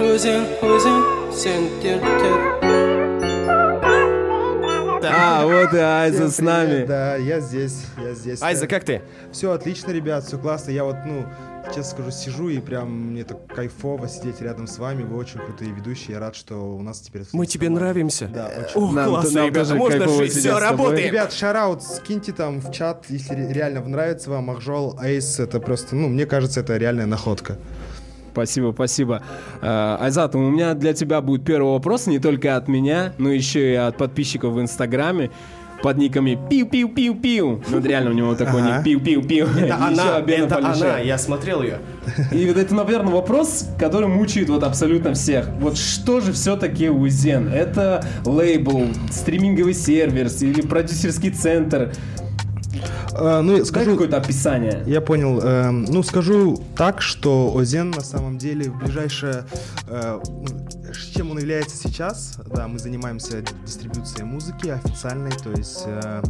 өзен өзен сен тер А, вот и Айза с нами. Да, я здесь, я здесь. Айза, как ты? Все отлично, ребят, все классно. Я вот, ну, честно скажу, сижу и прям мне так кайфово сидеть рядом с вами. Вы очень крутые ведущие. Я рад, что у нас теперь... Мы тебе нравимся. Да, очень. Ох, Нам- классно, нам ребята, можно жить, все, работаем. Ребят, шараут, скиньте там в чат, если ре- реально нравится вам Махжол, Айс, это просто, ну, мне кажется, это реальная находка. Спасибо, спасибо. Э, Айзат, у меня для тебя будет первый вопрос, не только от меня, но еще и от подписчиков в Инстаграме под никами пиу-пиу-пиу-пиу. Ну, реально у него такой ник пиу-пиу-пиу. Это она, это она, я смотрел ее. И вот это, наверное, вопрос, который мучает вот абсолютно всех. Вот что же все-таки Узен? Это лейбл, стриминговый сервер или продюсерский центр? А, ну, скажу, какое-то описание. Я понял. Эм, ну, скажу так, что Озен на самом деле в ближайшее... э, ну, чем он является сейчас? Да, мы занимаемся дистрибуцией музыки официальной, то есть... э,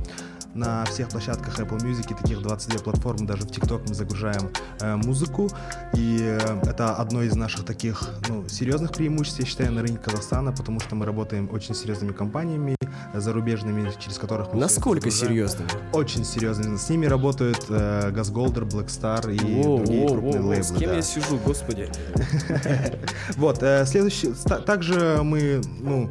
на всех площадках Apple Music и таких 22 платформ, даже в TikTok мы загружаем э, музыку. И э, это одно из наших таких ну, серьезных преимуществ, я считаю, на рынке Казахстана, потому что мы работаем очень серьезными компаниями э, зарубежными, через которых мы Насколько серьезными? Очень серьезно. С ними работают э, Газголдер, Black Star и Воу, другие воу, крупные воу, лейблы. С кем да. я сижу, господи? Вот, э, следующий... Также мы, ну,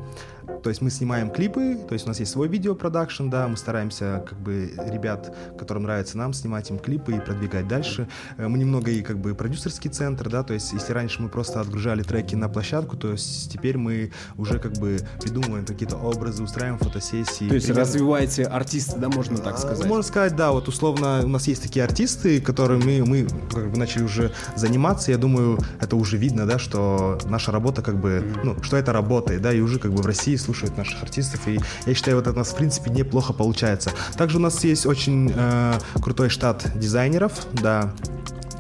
то есть мы снимаем клипы, то есть у нас есть свой видеопродакшн, да, мы стараемся как бы ребят, которым нравится нам, снимать им клипы и продвигать дальше. Э, Мы немного и как бы продюсерский центр, да, то есть если раньше мы просто отгружали треки на площадку, то есть теперь мы уже как бы придумываем какие-то образы, устраиваем фотосессии. То есть примерно- развиваете артиста, да, можно так А, сказать? Можно сказать, да, вот условно у нас есть такие артисты, которыми мы как бы начали уже заниматься. Я думаю, это уже видно, да, что наша работа как бы, ну, что это работает, да, и уже как бы в России слушают наших артистов. И я считаю, вот это у нас в принципе неплохо получается. Также у нас есть очень э, крутой штат дизайнеров, да,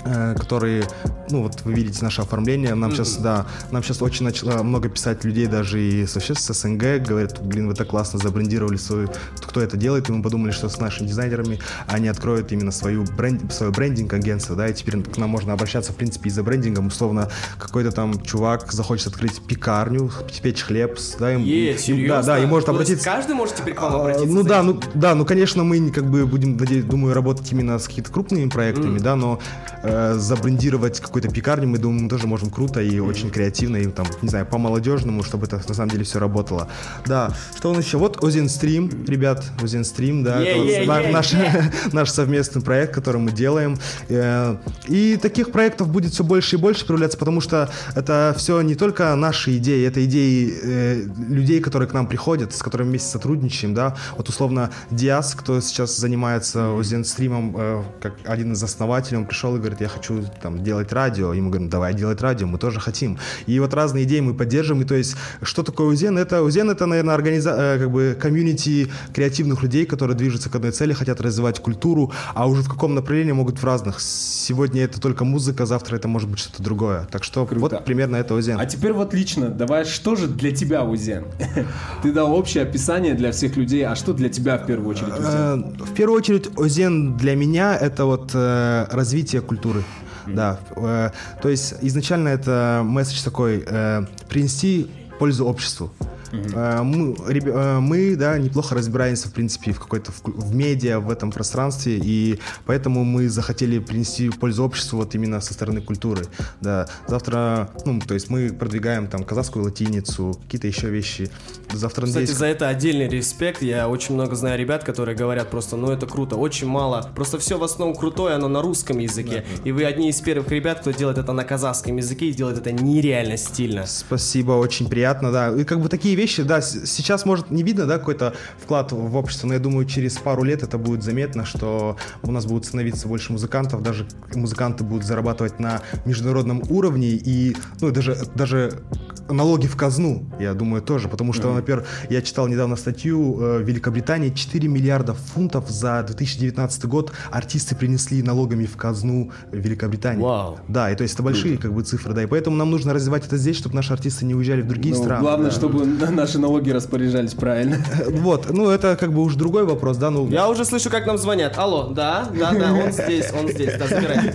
э, которые, ну вот вы видите наше оформление, нам сейчас, да, нам сейчас очень начало много писать людей даже и вообще с СНГ, говорят, блин, вы так классно забрендировали свою, кто это делает, и мы подумали, что с нашими дизайнерами они откроют именно свою бренд, свое брендинг-агентство, да, и теперь к нам можно обращаться, в принципе, и за брендингом, условно, какой-то там чувак захочет открыть пекарню, печь хлеб, да, им- Е, и- серьезно? да, да, и может То обратиться... Каждый может теперь к вам А, обратиться? Ну за да, ну да, ну конечно мы как бы будем, думаю, работать именно с какими-то крупными проектами, да, но э, забрендировать какую-то пекарню, мы думаем, мы тоже можем круто и очень креативно, и там, не знаю, по-молодежному, чтобы это на самом деле все работало. Да, что у нас еще? Вот Озен Стрим, ребят, Озен Стрим, да, это вот Е-е-е-е. на- наш, наш совместный проект, который мы делаем. Э, И таких проектов будет все больше и больше появляться, потому что это все не только наши идеи, это идеи э, людей, которые к нам приходят, с которыми вместе сотрудничаем, да. Вот условно Диас, кто сейчас занимается Озен стримом, э, как один из основателей, он пришел и говорит, я хочу там делать радио. И мы говорим, давай делать радио, мы тоже хотим. И вот разные идеи мы поддерживаем. И то есть, что такое Узен? Это Узен это, наверное, организа... как бы комьюнити креативных людей, которые движутся к одной цели, хотят развивать культуру, а уже в каком направлении могут в разных. Сегодня это только музыка, завтра это может быть что-то другое. Так что Круто. вот примерно это Узен. А теперь вот лично, давай, что же для тебя Узен? Ты дал общее описание для всех людей, а что для тебя в первую очередь Узен? Э, В первую очередь, Озен для меня это вот э, развитие культуры. Да, э, то есть изначально это месседж такой э, принести пользу обществу. Э, Мы, э, мы, да, неплохо разбираемся, в принципе, в какой-то в, в медиа, в этом пространстве, и поэтому мы захотели принести пользу обществу вот именно со стороны культуры. Да, завтра, ну, то есть мы продвигаем там казахскую латиницу, какие-то еще вещи. Завтра, Кстати, надеюсь, за это отдельный респект. Я очень много знаю ребят, которые говорят просто, ну это круто, очень мало. Просто все в основном крутое, оно на русском языке. И вы одни из первых ребят, кто делает это на казахском языке и делает это нереально стильно. Спасибо, очень приятно, да. И как бы такие вещи, да, сейчас, может, не видно, да, какой-то вклад в общество, но я думаю, через пару лет это будет заметно, что у нас будут становиться больше музыкантов, даже музыканты будут зарабатывать на международном уровне, и, ну, даже, даже налоги в казну, я думаю, тоже, потому что, например, я читал недавно статью, э, в Великобритании 4 миллиарда фунтов за 2019 год артисты принесли налогами в казну Великобритании. Вау. Да, и то есть это большие как бы цифры, да, и поэтому нам нужно развивать это здесь, чтобы наши артисты не уезжали в другие Ну, страны. главное, да. чтобы наши налоги распоряжались правильно. Вот, ну это как бы уж другой вопрос, да, ну... Я уже слышу, как нам звонят. Алло, да, да, да, он здесь, он здесь, да, забирай.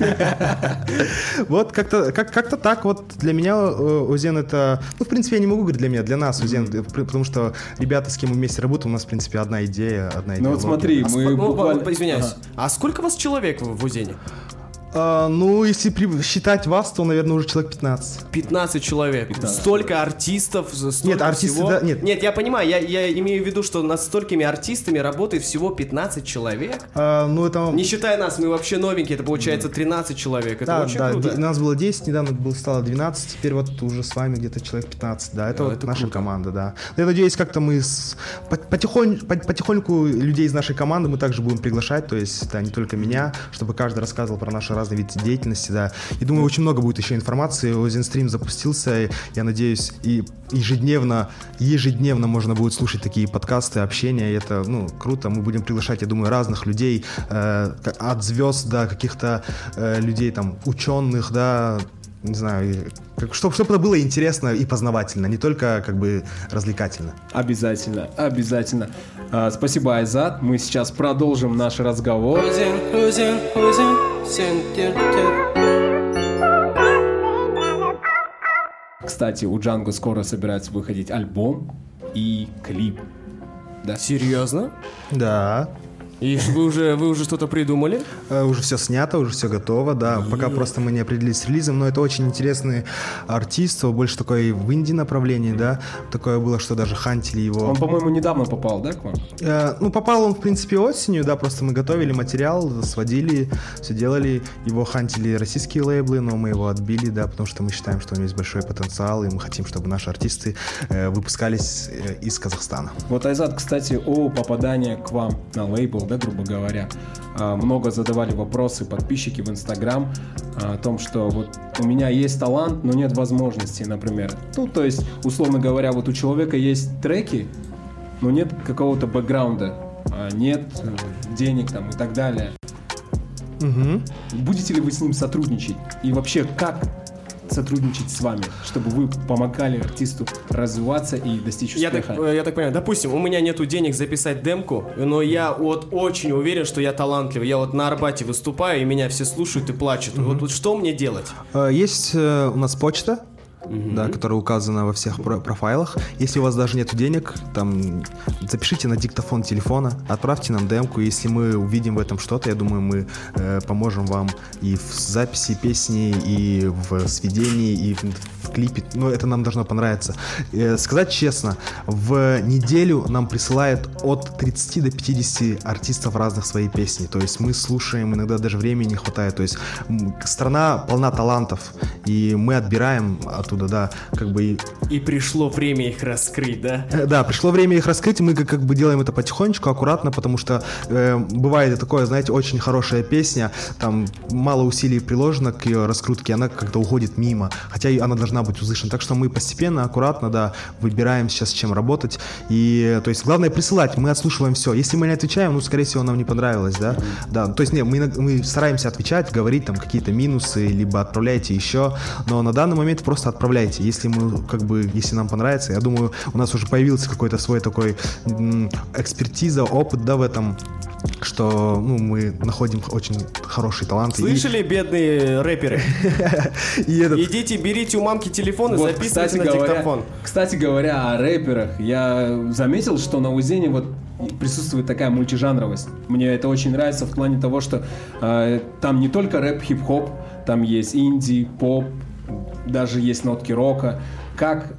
Вот как-то как, как-то так вот для меня э, Озен это... Ну, в принципе, я не могу говорить для меня, для нас Озен, э, пр- потому что ребята, с кем мы вместе работаем, у нас, в принципе, одна идея, одна идея. Ну вот смотри, мы Ну, буквально... извиняюсь. А сколько вас человек в в Узене? А, ну, если при- считать вас, то, наверное, уже человек 15. 15 человек. 15. Столько артистов, столько Нет, артисты, всего. да, нет. Нет, я понимаю, я, я имею в виду, что над столькими артистами работает всего 15 человек. А, ну, это... Не считая нас, мы вообще новенькие, это получается 13 человек. Это Да, очень да, круто. нас было 10, недавно было, стало 12, теперь вот уже с вами где-то человек 15, да, это Да, вот это наша круто. команда, да. Я надеюсь, как-то мы с, по- потихонь- по- потихоньку людей из нашей команды мы также будем приглашать, то есть, да, не только меня, чтобы каждый рассказывал про наши разные виды деятельности, да. И думаю, очень много будет еще информации, Озенстрим запустился, я надеюсь, и ежедневно, ежедневно можно будет слушать такие подкасты, общения, и это, ну, круто, мы будем приглашать, я думаю, разных людей, э, от звезд до каких-то э, людей, там, ученых, да, не знаю, как, чтобы, чтобы это было интересно и познавательно, не только как бы развлекательно. Обязательно, обязательно. А, спасибо, Айзат. Мы сейчас продолжим наш разговор. Сен Кстати, у Джанго скоро собирается выходить альбом и клип. Да. Серьезно? Да. И вы уже, вы уже что-то придумали? Э, Уже все снято, уже все готово, да. Пока просто мы не определились с релизом, но это очень интересный артист, больше такой в инди направлении, да. Такое было, что даже хантили его. Он, по-моему, недавно попал, да, к вам? Э, ну, попал он, в принципе, осенью, да, просто мы готовили материал, сводили, все делали. Его хантили российские лейблы, но мы его отбили, да, потому что мы считаем, что у него есть большой потенциал, и мы хотим, чтобы наши артисты э, выпускались э, из Казахстана. Вот, Айзат, кстати, о попадании к вам на лейбл, да, грубо говоря. А, Много задавали вопросы подписчики в Инстаграм а, о том, что вот у меня есть талант, но нет возможности, например. Ну, то есть, условно говоря, вот у человека есть треки, но нет какого-то бэкграунда, а, нет э, денег там и так далее. Мгм. Будете ли вы с ним сотрудничать? И вообще, как сотрудничать с вами, чтобы вы помогали артисту развиваться и достичь Я так, успеха? я так понимаю, допустим, у меня нету денег записать демку, но я вот очень уверен, что я талантливый. Я вот на Арбате выступаю, и меня все слушают и плачут. Вот, вот что мне делать? Э, Есть э, у нас почта, да, которая указана во всех про- профайлах. Если у вас даже нет денег, там запишите на диктофон телефона, отправьте нам демку. Если мы увидим в этом что-то, я думаю, мы э, поможем вам и в записи песни, и в сведении, и в, в клипе. Ну, это нам должно понравиться. Э, сказать честно, в неделю нам присылает от 30 до 50 артистов разных свои песни. То есть мы слушаем, иногда даже времени не хватает. То есть страна полна талантов, и мы отбираем оттуда, да, как бы и пришло время их раскрыть, да? Э, Да, пришло время их раскрыть, и мы как, как бы делаем это потихонечку, аккуратно, потому что э, бывает и такое, знаете, очень хорошая песня, там мало усилий приложено к ее раскрутке, она как-то уходит мимо, хотя она должна быть услышана. Так что мы постепенно, аккуратно, да, выбираем сейчас, с чем работать. И, то есть, главное присылать, мы отслушиваем все. Если мы не отвечаем, ну, скорее всего, нам не понравилось, да. Да, то есть, нет, мы, мы стараемся отвечать, говорить там какие-то минусы, либо отправляйте еще, но на данный момент просто отправляйте. Если мы, как бы, если нам понравится, я думаю, у нас уже появился какой-то свой такой экспертиза, опыт, да, в этом, что, ну, мы находим очень хорошие таланты. И- Слышали, бедные рэперы? И, этот, Идите, берите у мамки телефон и Вот, записывайте на диктофон. кстати говоря, о рэперах, я заметил, что на Узене вот присутствует такая мультижанровость. Мне это очень нравится в плане того, что э, там не только рэп, хип-хоп, там есть инди, поп, даже есть нотки рока. Как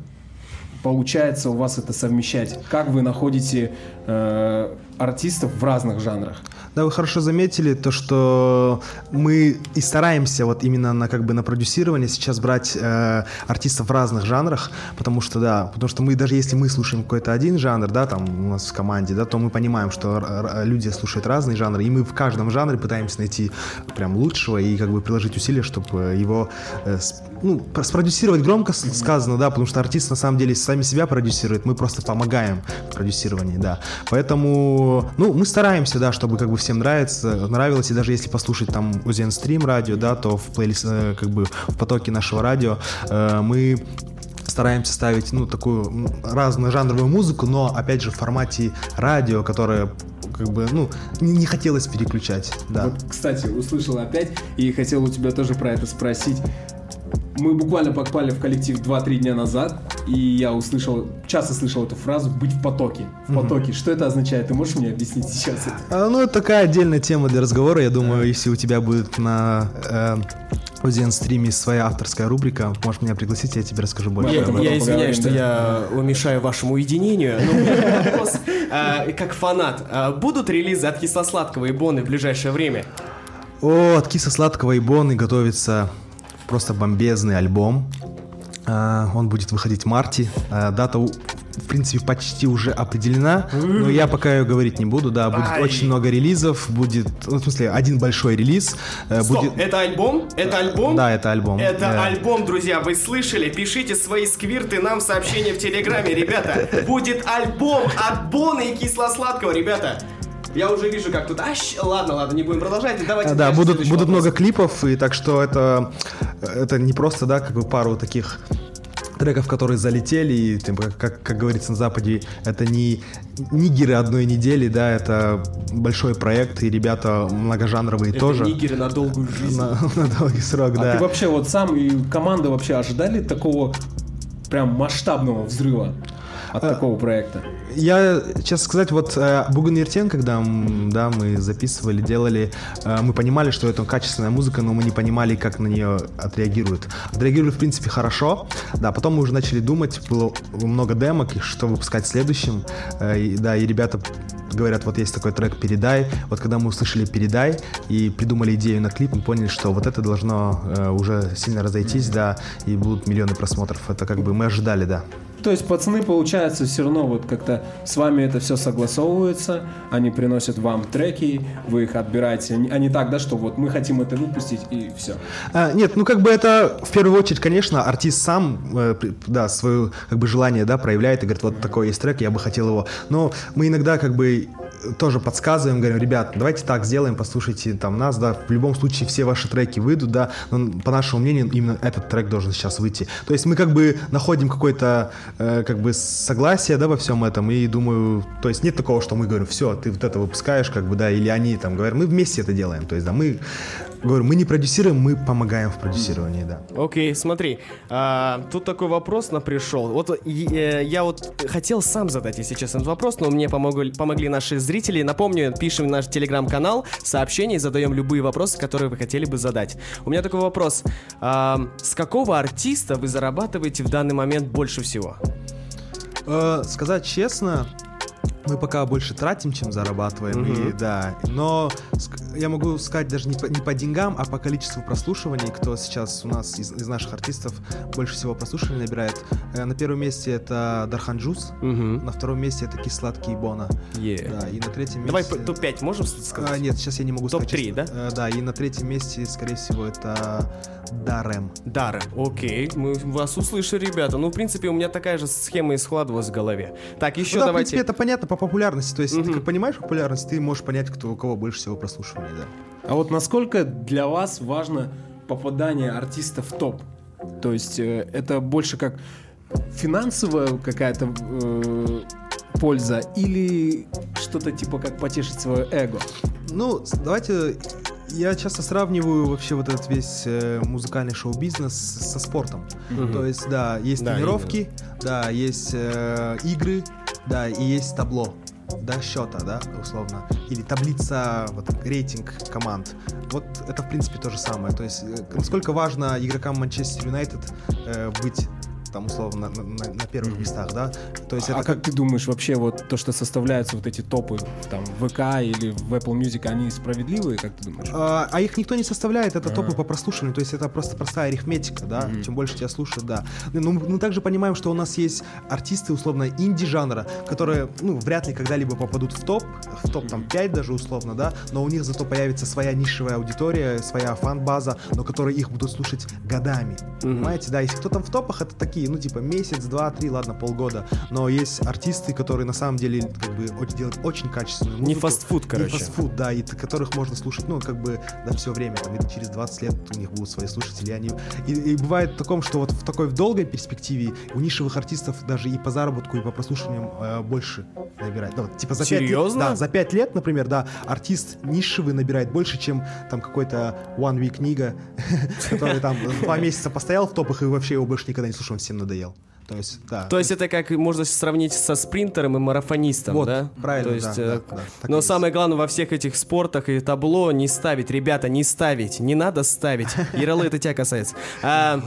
получается у вас это совмещать? Как вы находите э, артистов в разных жанрах? Да, вы хорошо заметили то, что мы и стараемся вот именно на как бы на продюсирование сейчас брать э, артистов в разных жанрах, потому что да, потому что мы даже если мы слушаем какой-то один жанр, да, там у нас в команде, да, то мы понимаем, что люди слушают разные жанры, и мы в каждом жанре пытаемся найти прям лучшего и как бы приложить усилия, чтобы его э, ну, про- спродюсировать громко сказано, да, потому что артист на самом деле сами себя продюсирует, мы просто помогаем в продюсировании, да. Поэтому, ну, мы стараемся, да, чтобы как бы всем нравится, нравилось, и даже если послушать там Узен Стрим радио, да, то в плейлист, э, как бы в потоке нашего радио э, мы стараемся ставить, ну, такую м, разножанровую музыку, но, опять же, в формате радио, которое, как бы, ну, не, не хотелось переключать, да. Вот, кстати, услышал опять и хотел у тебя тоже про это спросить. Мы буквально попали в коллектив 2-3 дня назад, и я услышал, часто слышал эту фразу «быть в потоке». В потоке. Что это означает? Ты можешь мне объяснить сейчас это? А, ну, это такая отдельная тема для разговора. Я думаю, если у тебя будет на э, Озен стриме своя авторская рубрика, можешь меня пригласить, я тебе расскажу больше. Я, я извиняюсь, что да. я мешаю вашему уединению. но у меня вопрос, а, как фанат. а, Будут релизы от Кисло-Сладкого и Боны в ближайшее время? О, от Киса Сладкого и Боны готовится просто бомбезный альбом. А, Он будет выходить в марте. А, Дата, в принципе, почти уже определена, но я пока ее говорить не буду. Да, будет Ай. очень много релизов. Будет, ну, в смысле, один большой релиз. э, Стоп, будет... это альбом? Это альбом? Да, это альбом. Это Э, альбом, друзья, вы слышали? Пишите свои сквирты нам в сообщения в Телеграме, ребята. Будет альбом от Боны и Кисло-Сладкого, ребята. Я уже вижу, как тут... А, щ- ладно, ладно, не будем продолжать. Давайте А, Да, будут, будут вопрос. много клипов, и так что это, это не просто, да, как бы пару таких треков, которые залетели, и, тем, как, как, как говорится на Западе, это не нигеры одной недели, да, это большой проект, и ребята многожанровые Это тоже. нигеры на долгую жизнь. На, на долгий срок, А да. ты вообще вот сам и команда вообще ожидали такого прям масштабного взрыва от такого проекта? Я, честно сказать, вот э, Буган Ертен, когда да, мы записывали, делали, э, мы понимали, что это качественная музыка, но мы не понимали, как на нее отреагируют. Отреагировали, в принципе, хорошо. Да, потом мы уже начали думать, было много демок, что выпускать следующим. Э, и, да, и ребята говорят, вот есть такой трек «Передай». Вот когда мы услышали «Передай» и придумали идею на клип, мы поняли, что вот это должно уже сильно разойтись, да, и будут миллионы просмотров. Это как бы мы ожидали, да. То есть пацаны, получается, все равно вот как-то с вами это все согласовывается, они приносят вам треки, вы их отбираете, а не так, да, что вот мы хотим это выпустить и все. А, нет, ну как бы это в первую очередь, конечно, артист сам, э, да, свое как бы желание, да, проявляет и говорит, вот такой есть трек, я бы хотел его. Но мы иногда как бы тоже подсказываем, говорим, ребят, давайте так сделаем, послушайте там нас, да, в любом случае все ваши треки выйдут, да, но по нашему мнению именно этот трек должен сейчас выйти. То есть мы как бы находим какое-то э, как бы согласие, да, во всем этом и думаю, то есть нет такого, что мы говорим, все, ты вот это выпускаешь, как бы, да, или они там говорят, мы вместе это делаем, то есть, да, мы Говорю, мы не продюсируем, мы помогаем в продюсировании, да. Окей, смотри, а, тут такой вопрос на пришел. Вот э, я вот хотел сам задать, если честно, этот вопрос, но мне помогли, помогли наши зрители. Напомню, пишем наш телеграм-канал сообщения и задаем любые вопросы, которые вы хотели бы задать. У меня такой вопрос. А, с какого артиста вы зарабатываете в данный момент больше всего? Э, сказать честно, мы пока больше тратим, чем зарабатываем, и, да. Но я могу сказать даже не по, не по деньгам, а по количеству прослушиваний, кто сейчас у нас из, из наших артистов больше всего прослушиваний набирает. Э, на первом месте это Дархан Джуз, Угу. на втором месте это Кисладкий Бона. Да, и на третьем Давай месте... п- топ-5 можем сказать? А, нет, сейчас я не могу сказать. Топ-три, честно. да? Э, да, и на третьем месте, скорее всего, это Дарем. Дары. Окей, мы вас услышали, ребята. Ну, в принципе, у меня такая же схема и складывалась в голове. Так, еще Ну да, в давайте... принципе, это понятно по популярности. То есть, ты как понимаешь популярность, ты можешь понять, кто, у кого больше всего прослушиваний, да. А вот насколько для вас важно попадание артиста в топ? То есть э, это больше как финансовая какая-то э, польза или что-то типа как потешить свое эго? Ну, давайте... Я часто сравниваю вообще вот этот весь э, музыкальный шоу-бизнес со спортом. То есть, да, есть Да, тренировки, да, есть э, игры, да, и есть табло, да, счета, да, условно. Или таблица, вот рейтинг команд. Вот это, в принципе, то же самое. То есть, э, насколько важно игрокам Манчестер Юнайтед э, быть там, условно, на, на- на первых местах, да? То есть а это как ты думаешь, вообще вот то, что составляются вот эти топы там в ВК или в Apple Music, они справедливые, как ты думаешь? А, а их никто не составляет, это топы по прослушиванию, то есть это просто простая арифметика, да, чем больше тебя слушают, да. Но мы, мы также понимаем, что у нас есть артисты, условно, инди-жанра, которые, ну, вряд ли когда-либо попадут в топ, в топ там 5 даже условно, да, но у них зато появится своя нишевая аудитория, своя фан-база, но которые их будут слушать годами, понимаете, да, если кто там в топах, это такие такие, ну, типа, месяц, два, три, ладно, полгода. Но есть артисты, которые на самом деле, как бы, делают очень качественную музыку. Не фастфуд, короче. Не фастфуд, да, и которых можно слушать, ну, как бы, да, все время, там, и через 20 лет у них будут свои слушатели, они... И, и бывает в таком, что вот в такой в долгой перспективе у нишевых артистов даже и по заработку, и по прослушиваниям э, больше набирает. Ну, типа, за пять лет- Серьезно? да, за 5 лет, например, да, артист нишевый набирает больше, чем там какой-то One Week Нига, который там два месяца постоял в топах и вообще его больше никогда не слушал, он всем надоел. То есть, да. То есть это как можно сравнить со спринтером и марафонистом, Вот, да? правильно, То есть, да, э, да, да, но есть. самое главное во всех этих спортах и табло не ставить, ребята, не ставить, не надо ставить. Яралы, это тебя касается. А,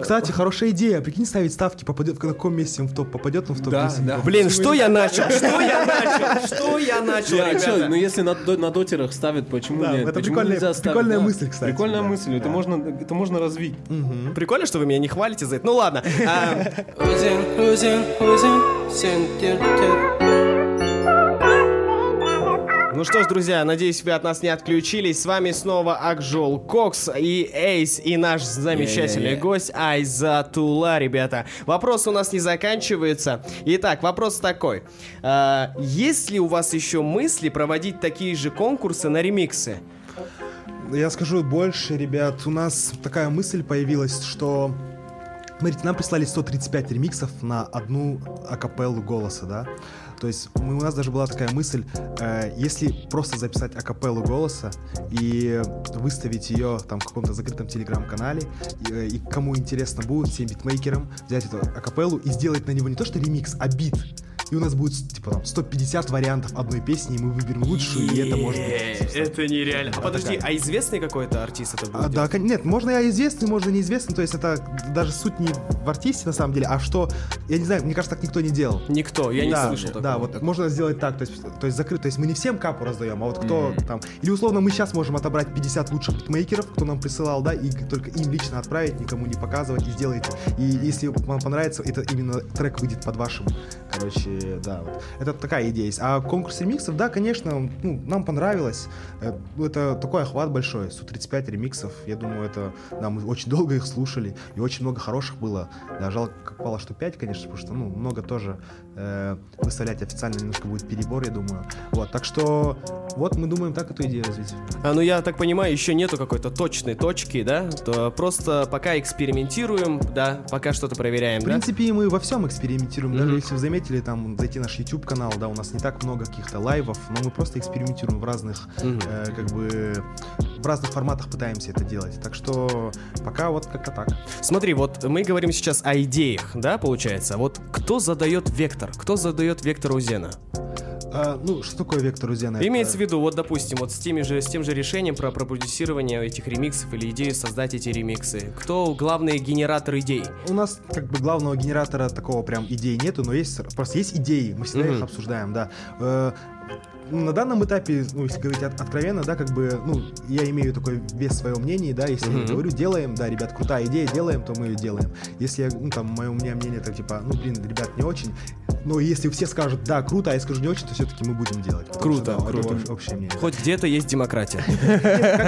Кстати, хорошая идея. Прикинь, ставить ставки, попадет, в каком месте он в топ попадет, он в топ Да, 10. да. блин, что я начал? Что я начал? Что я начал, Я, чё, ну если на, на дотерах ставят, почему Да, нет? это почему прикольная- нельзя ставить? прикольная Да. мысль, кстати, Прикольная да. мысль, это, Да. можно, это можно развить. Прикольно, что вы меня не хвалите за это. Ну ладно. А, Өзен, өзен, өзен, сен Ну что ж, друзья, надеюсь, вы от нас не отключились. С вами снова Акжол Кокс и Эйс, и наш замечательный Е-е-е. гость Айзатула, ребята. Вопрос у нас не заканчивается. Итак, вопрос такой. А, есть ли у вас еще мысли проводить такие же конкурсы на ремиксы? Я скажу больше, ребят. У нас такая мысль появилась, что... Смотрите, нам прислали 135 ремиксов на одну акапеллу голоса, да? То есть у нас даже была такая мысль, э, если просто записать акапеллу голоса и выставить ее там в каком-то закрытом телеграм-канале, и, и кому интересно будет, всем битмейкерам, взять эту акапеллу и сделать на него не то что ремикс, а бит. И у нас будет, типа, там, 150 вариантов одной песни, и мы выберем лучшую, и это может быть... Это нереально. А подожди, а известный какой-то артист это А, будет? да, кон- нет, можно и известный, можно и неизвестный, то есть это даже суть не в артисте на самом деле, а что, я не знаю, мне кажется, так никто не делал. Никто, я не да, слышал такого. Да, вот можно сделать так, то есть, то есть закрыто, то есть мы не всем капу раздаем, а вот кто там, или условно мы сейчас можем отобрать 50 лучших битмейкеров, кто нам присылал, да, и только им лично отправить, никому не показывать и сделайте. И если вам понравится, это именно трек выйдет под вашим, короче, да, вот. Это такая идея есть. А конкурс ремиксов, да, конечно, ну, нам понравилось. Э, ну, Это такой охват большой, 135 ремиксов. Я думаю, это, да, мы очень долго их слушали, и очень много хороших было. Да, жалко, как попало, что 5, конечно, потому что, ну, много тоже э, выставлять официально немножко будет перебор, я думаю. Вот, так что, вот мы думаем так эту идею развить. А, ну я так понимаю, еще нету какой-то точной точки, да? То просто пока экспериментируем, да, пока что-то проверяем, В да? принципе, мы во всем экспериментируем. Даже Мгм. если вы заметили, там, зайти в наш YouTube канал, да, у нас не так много каких-то лайвов, но мы просто экспериментируем в разных, Мгм. э, как бы, в разных форматах пытаемся это делать. Так что пока вот как-то так. Смотри, вот мы говорим сейчас о идеях, да, получается? Вот кто задает вектор? Кто задает вектор Узена? А, ну, что такое вектор Узена? Имеется в виду, вот, допустим, вот с, теми же, с тем же решением про продюсирование этих ремиксов или идею создать эти ремиксы. Кто главный генератор идей? У нас как бы главного генератора такого прям идей нету, но есть просто есть идеи, мы всегда Мгм. их обсуждаем, да. На данном этапе, ну, если говорить от- откровенно, да, как бы, ну, я имею такой вес своего мнения, да, если Мгм. я говорю, делаем, да, ребят, крутая идея, делаем, то мы ее делаем. Если, я, ну, там, мое у меня мнение, так, типа, ну, блин, ребят, не очень, но если все скажут, да, круто, а я скажу не очень, то все-таки мы будем делать. Круто, что, да, это круто. общ- общее мнение. Хоть где-то есть демократия.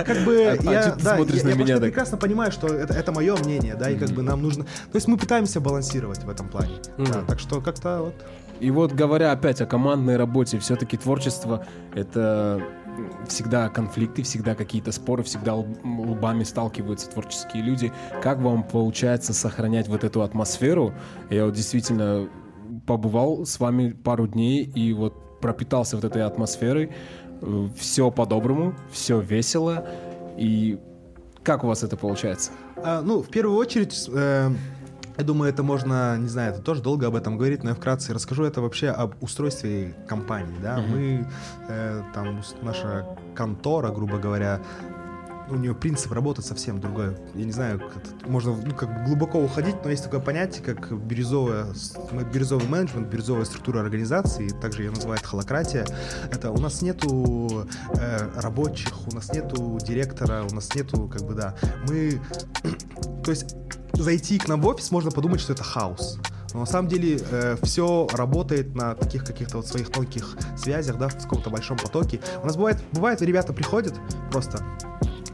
как, бы А- а я, ты да, я, прекрасно понимаю, что это, это мое мнение, да, и как бы нам нужно. То есть мы пытаемся балансировать в этом плане. Так что как-то вот. И вот говоря опять о командной работе, все-таки творчество — это всегда конфликты, всегда какие-то споры, всегда лб- лбами сталкиваются творческие люди. Как вам получается сохранять вот эту атмосферу? Я вот действительно побывал с вами пару дней и вот пропитался вот этой атмосферой. Все по-доброму, все весело. И как у вас это получается? А, ну, в первую очередь, э, я думаю, это можно, не знаю, это тоже долго об этом говорить, но я вкратце расскажу это вообще об устройстве компании, да. Мы, э, там, наша контора, грубо говоря, у нее принцип работы совсем другой. Я не знаю, как можно ну, как глубоко уходить, но есть такое понятие, как бирюзовая, бирюзовый менеджмент, бирюзовая структура организации, также ее называют холократия. Это у нас нету э, рабочих, у нас нету директора, у нас нету, как бы, да. Мы, то есть, зайти к нам в офис, можно подумать, что это хаос. Но на самом деле все работает на таких каких-то вот своих тонких связях, да, в каком-то большом потоке. У нас бывает, бывает, ребята приходят просто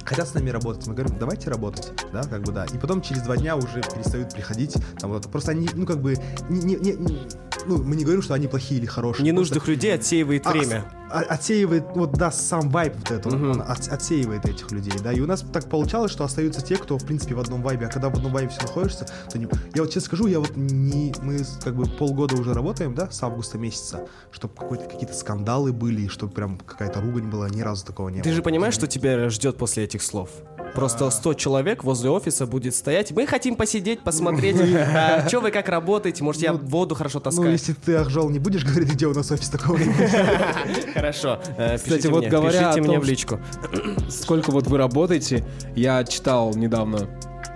хотят с нами работать. Мы говорим, давайте работать, да, как бы да. И потом через два дня уже перестают приходить. Там вот просто они, ну как бы, не- не- не- ну мы не говорим, что они плохие или хорошие. Ненужных Просто- людей отсеивает а, время. А- отсеивает, вот да, сам вайб вот это, он от- отсеивает этих людей, да, и у нас так получалось, что остаются те, кто, в принципе, в одном вайбе, а когда в одном вайбе все находишься, то не... Я вот честно скажу, я вот не... Мы как бы полгода уже работаем, да, с августа месяца, чтобы какие-то скандалы были, и чтобы прям какая-то ругань была, ни разу такого не Ты было. же понимаешь, что тебя ждет после этих слов? Просто 100 человек возле офиса будет стоять. Мы хотим посидеть, посмотреть, что вы как работаете. Может, я воду хорошо Ну, таскаю. если ты, Ахжал, не будешь говорить, где у нас офис такого не будет. Хорошо. Э, Кстати, вот мне, говоря о мне том, в личку. Сколько вот вы работаете, я читал недавно,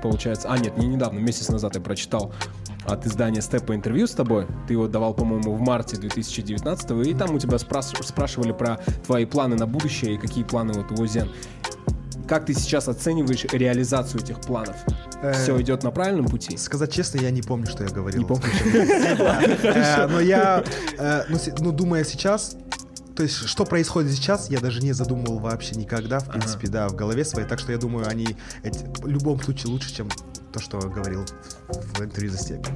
получается, а нет, не недавно, месяц назад я прочитал от издания Степа интервью с тобой. Ты его давал, по-моему, в марте 2019 и там у тебя спрашивали про твои планы на будущее и какие планы вот у Озен. Как ты сейчас оцениваешь реализацию этих планов? Э, Все идет на правильном пути? Сказать честно, я не помню, что я говорил. Не помню. Э, Но я, ну, ну, думая сейчас, то есть, что происходит сейчас, я даже не задумывал вообще никогда, в принципе, да, в голове своей. Так что я думаю, они эти- в любом случае лучше, чем то, что говорил в, в интервью за степи.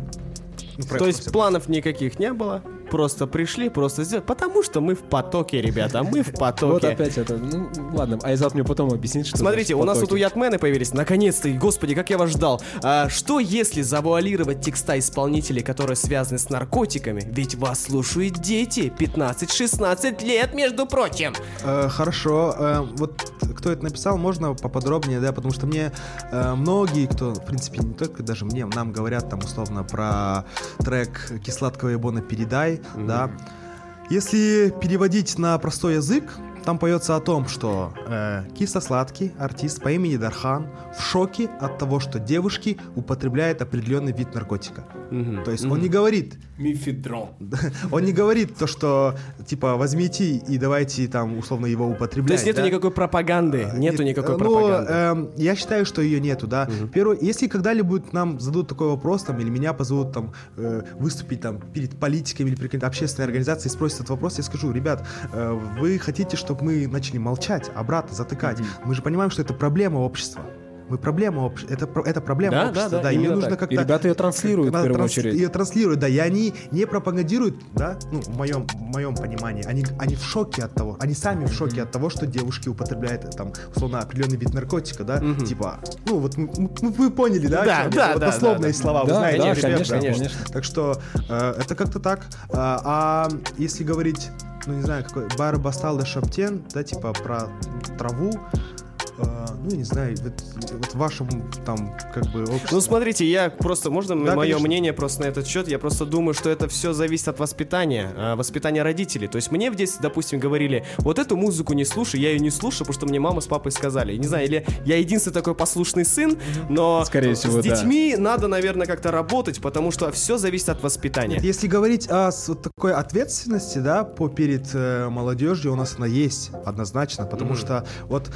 Ну, То есть планов никаких не было. Просто пришли, просто сделать. Потому что мы в потоке, ребята. Мы в Вот потоке. опять это, ну ладно, Айзат мне потом объяснит, что Смотрите, у нас тут потоки. уятмены появились. Наконец-то, и, господи, как я вас ждал. А, что если завуалировать текста исполнителей, которые связаны с наркотиками? Ведь вас слушают дети, 15-16 лет, между прочим. Э, хорошо. Э, вот кто это написал, можно поподробнее, да, потому что мне э, многие, кто, в принципе, не только даже мне, нам говорят там условно про трек «Кисладкого ебона передай», да. Если переводить на простой язык, там поется о том, что э, кисло-сладкий артист по имени Дархан в шоке от того, что девушки употребляют определенный вид наркотика. То есть он не говорит, Мифедрон. он не говорит то, что типа возьмите и давайте там условно его употреблять. То есть нету да? никакой пропаганды, нету Нет, никакой э, пропаганды. Ну, эм, я считаю, что ее нету, да. Первое, если когда-либо нам зададут такой вопрос, там, или меня позовут там э, выступить там перед политиками или перед какой-то общественной организацией и спросят этот вопрос, я скажу, ребят, э, вы хотите, чтобы мы начали молчать, обратно затыкать? Мы же понимаем, что это проблема общества. Мы проблема общества. Это, это проблема Да, общества, да, да, и мне нужно как-то... И ребята ее транслируют в первую транс- очередь. Ее транслируют, да, и они не пропагандируют, да, ну, в моем, в моем понимании, они, они в шоке от того, они сами в шоке от того, что девушки употребляют, э, там, условно, определенный вид наркотика, да, типа, ну, вот, м- м- вы поняли, да, Да, да? Вот да, дословные да, да. слова, вы Да, знаете, да, ребят, конечно, да. конечно. Так что э, это как-то так. А, а если говорить, ну, не знаю, какой, бар бастал де шаптен, да, типа, про траву, э, ну, я не знаю, вот, вот вашем, там, как бы, обществе. Ну, смотрите, я просто, можно Да, мое конечно. мнение просто на этот счет? Я просто думаю, что это все зависит от воспитания, а, воспитания родителей. То есть мне в детстве, допустим, говорили, вот эту музыку не слушай, я ее не слушаю, потому что мне мама с папой сказали. Не знаю, или я единственный такой послушный сын, но Скорее всего, с да. детьми надо, наверное, как-то работать, потому что все зависит от воспитания. Нет, если говорить о вот такой ответственности, да, по перед э, молодежью, у нас она есть однозначно, потому что вот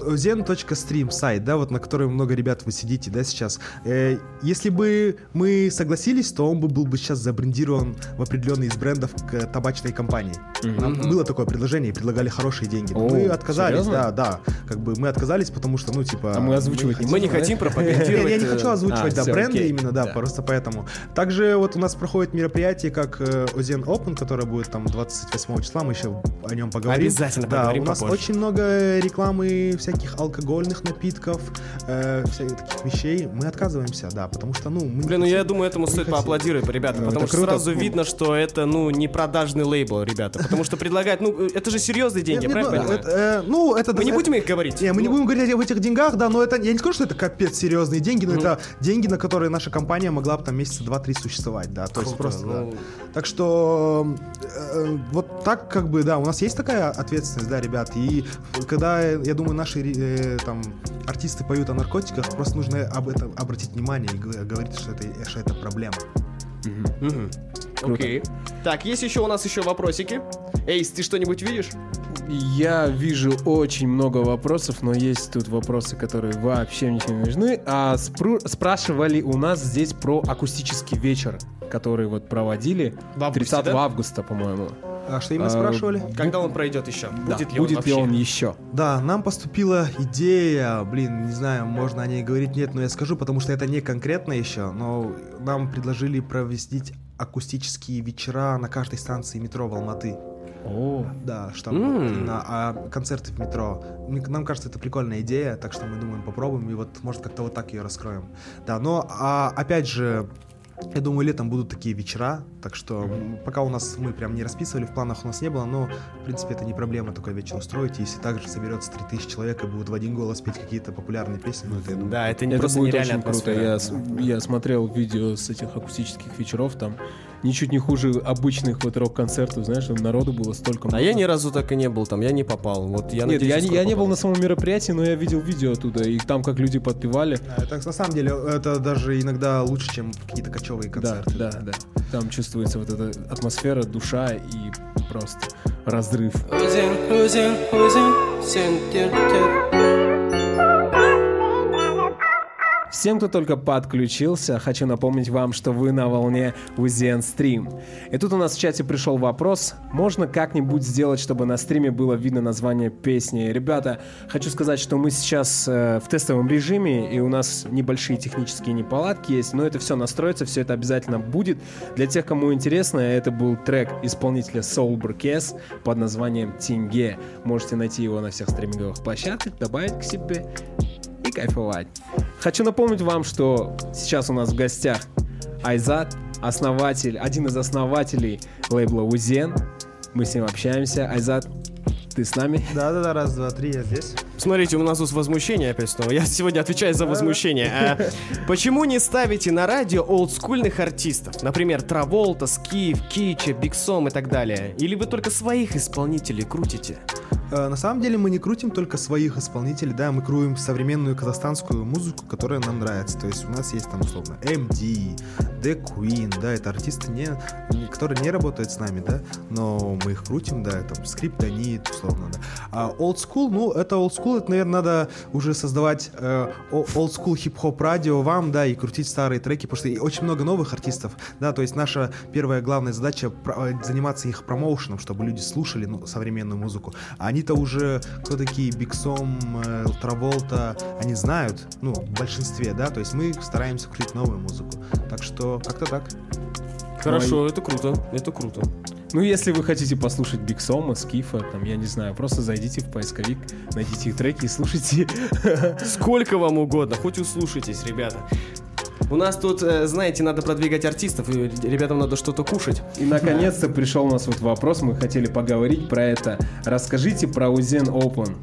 zen.stream сайт, да, вот на который много ребят вы сидите, да, сейчас. Э, если бы мы согласились, то он бы был бы сейчас забрендирован в определенный из брендов к табачной компании. Нам было такое предложение, предлагали хорошие деньги. О, мы отказались, серьезно? да, да. Как бы мы отказались, потому что, ну, типа... А мы озвучивать не Мы не хотим да? Не, пропагандировать. я не хочу э, озвучивать, а, да, бренды именно, да, Да. просто поэтому. Также вот у нас проходит мероприятие, как э, Озен Open, которое будет там 28 числа, мы еще о нем поговорим. Обязательно Да, поговорим у нас очень много рекламы всяких алкогольных напитков, э, всяких таких вещей. Мы отказываемся, да, потому что, ну, мы Блин, ну я думаю, этому стоит хотим. поаплодировать, ребята, Ну, потому что круто. сразу видно, что это, ну, не продажный лейбл, ребята. Потому что предлагать, ну, это же серьезные деньги, Нет, нет, правильно ну, это, э, ну, это... Мы не будем их говорить. Не, мы не Ну, будем говорить об этих деньгах, да, но это, я не скажу, что это капец серьезные деньги, но это деньги, на которые наша компания могла бы там месяца два-три существовать, да, то есть просто, да. ну. Так что, э, вот так как бы, да, у нас есть такая ответственность, да, ребят, и когда, э, я думаю, наши э, там артисты поют о наркотиках, просто нужно об этом обратить внимание и говорить, что это, что это проблема. Мгм. Окей. Так, есть еще у нас еще вопросики. Эйс, ты что-нибудь видишь? Я вижу очень много вопросов, но есть тут вопросы, которые вообще ничего не нужны. А спру- спрашивали у нас здесь про акустический вечер, который вот проводили В августе, 30 да? августа, по-моему. А что именно А, спрашивали? Когда он пройдет еще? Да, Будет ли он будет ли вообще? он еще? Да, нам поступила идея, блин, не знаю, можно о ней говорить, нет, но я скажу, потому что это не конкретно еще, но нам предложили провести акустические вечера на каждой станции метро в Алматы. О, Да, что М. именно, а концерты в метро. Нам кажется, это прикольная идея, так что мы думаем, попробуем, и вот, может, как-то вот так ее раскроем. Да, но, а, опять же, я думаю, летом будут такие вечера, так что пока у нас мы прям не расписывали, в планах у нас не было, но, в принципе, это не проблема такой вечер устроить, если также соберется 3000 человек и будут в один голос петь какие-то популярные песни, ну, это, я думаю, Да, это не это просто будет очень круто. атмосфера. Я, я смотрел видео с этих акустических вечеров, там ничуть не хуже обычных вот рок-концертов, знаешь, там народу было столько А много. я ни разу так и не был там, я не попал. Вот я Нет, надеюсь, я, я не был на самом мероприятии, но я видел видео оттуда, и там как люди подпевали. Да, это на самом деле это даже иногда лучше, чем какие-то кочевые Да, концерты. да, да. Там чувствуется вот эта атмосфера, душа и просто разрыв. Özün, özün, özün sentirtir Всем, кто только подключился, хочу напомнить вам, что вы на волне Узен Стрим. И тут у нас в чате пришел вопрос, можно как-нибудь сделать, чтобы на стриме было видно название песни. Ребята, хочу сказать, что мы сейчас э, в тестовом режиме, и у нас небольшие технические неполадки есть, но это все настроится, все это обязательно будет. Для тех, кому интересно, это был трек исполнителя Soul Burkes под названием «Тинге». Можете найти его на всех стриминговых площадках, добавить к себе кайфовать. Хочу напомнить вам, что сейчас у нас в гостях Айзат, основатель, один из основателей лейбла Узен. Мы с ним общаемся. Айзат, ты с нами? Да-да-да, раз, два, три, я здесь. Смотрите, у нас тут возмущение опять снова. Я сегодня отвечаю за возмущение. А, почему не ставите на радио олдскульных артистов? Например, Траволта, Скиф, Кича, Биксом и так далее. Или вы только своих исполнителей крутите? Э, На самом деле мы не крутим только своих исполнителей, да, мы крутим современную казахстанскую музыку, которая нам нравится. То есть у нас есть там условно MD, The Queen, да, это артисты, не, которые не работают с нами, да, но мы их крутим, да, там Скриптонит, условно, да. А Old School, ну, это Old School, это, наверное, надо уже создавать э, о- Old School хип-хоп радио вам, да, и крутить старые треки, потому что очень много новых артистов, да, то есть наша первая главная задача э, заниматься их промоушеном, чтобы люди слушали ну, современную музыку. А они-то уже, кто такие Биксом, э, Траволта, они знают, ну, в большинстве, да, то есть мы стараемся крутить новую музыку. Так что как-то так. Хорошо, это круто, это круто. Ну, если вы хотите послушать Биг Сома, Скифа, там, я не знаю, просто зайдите в поисковик, найдите их треки и слушайте. Сколько вам угодно, хоть услушайтесь, ребята. У нас тут, э, знаете, надо продвигать артистов, и ребятам надо что-то кушать. И, наконец-то, пришел у нас вот вопрос, мы хотели поговорить про это. Расскажите про Узен Open.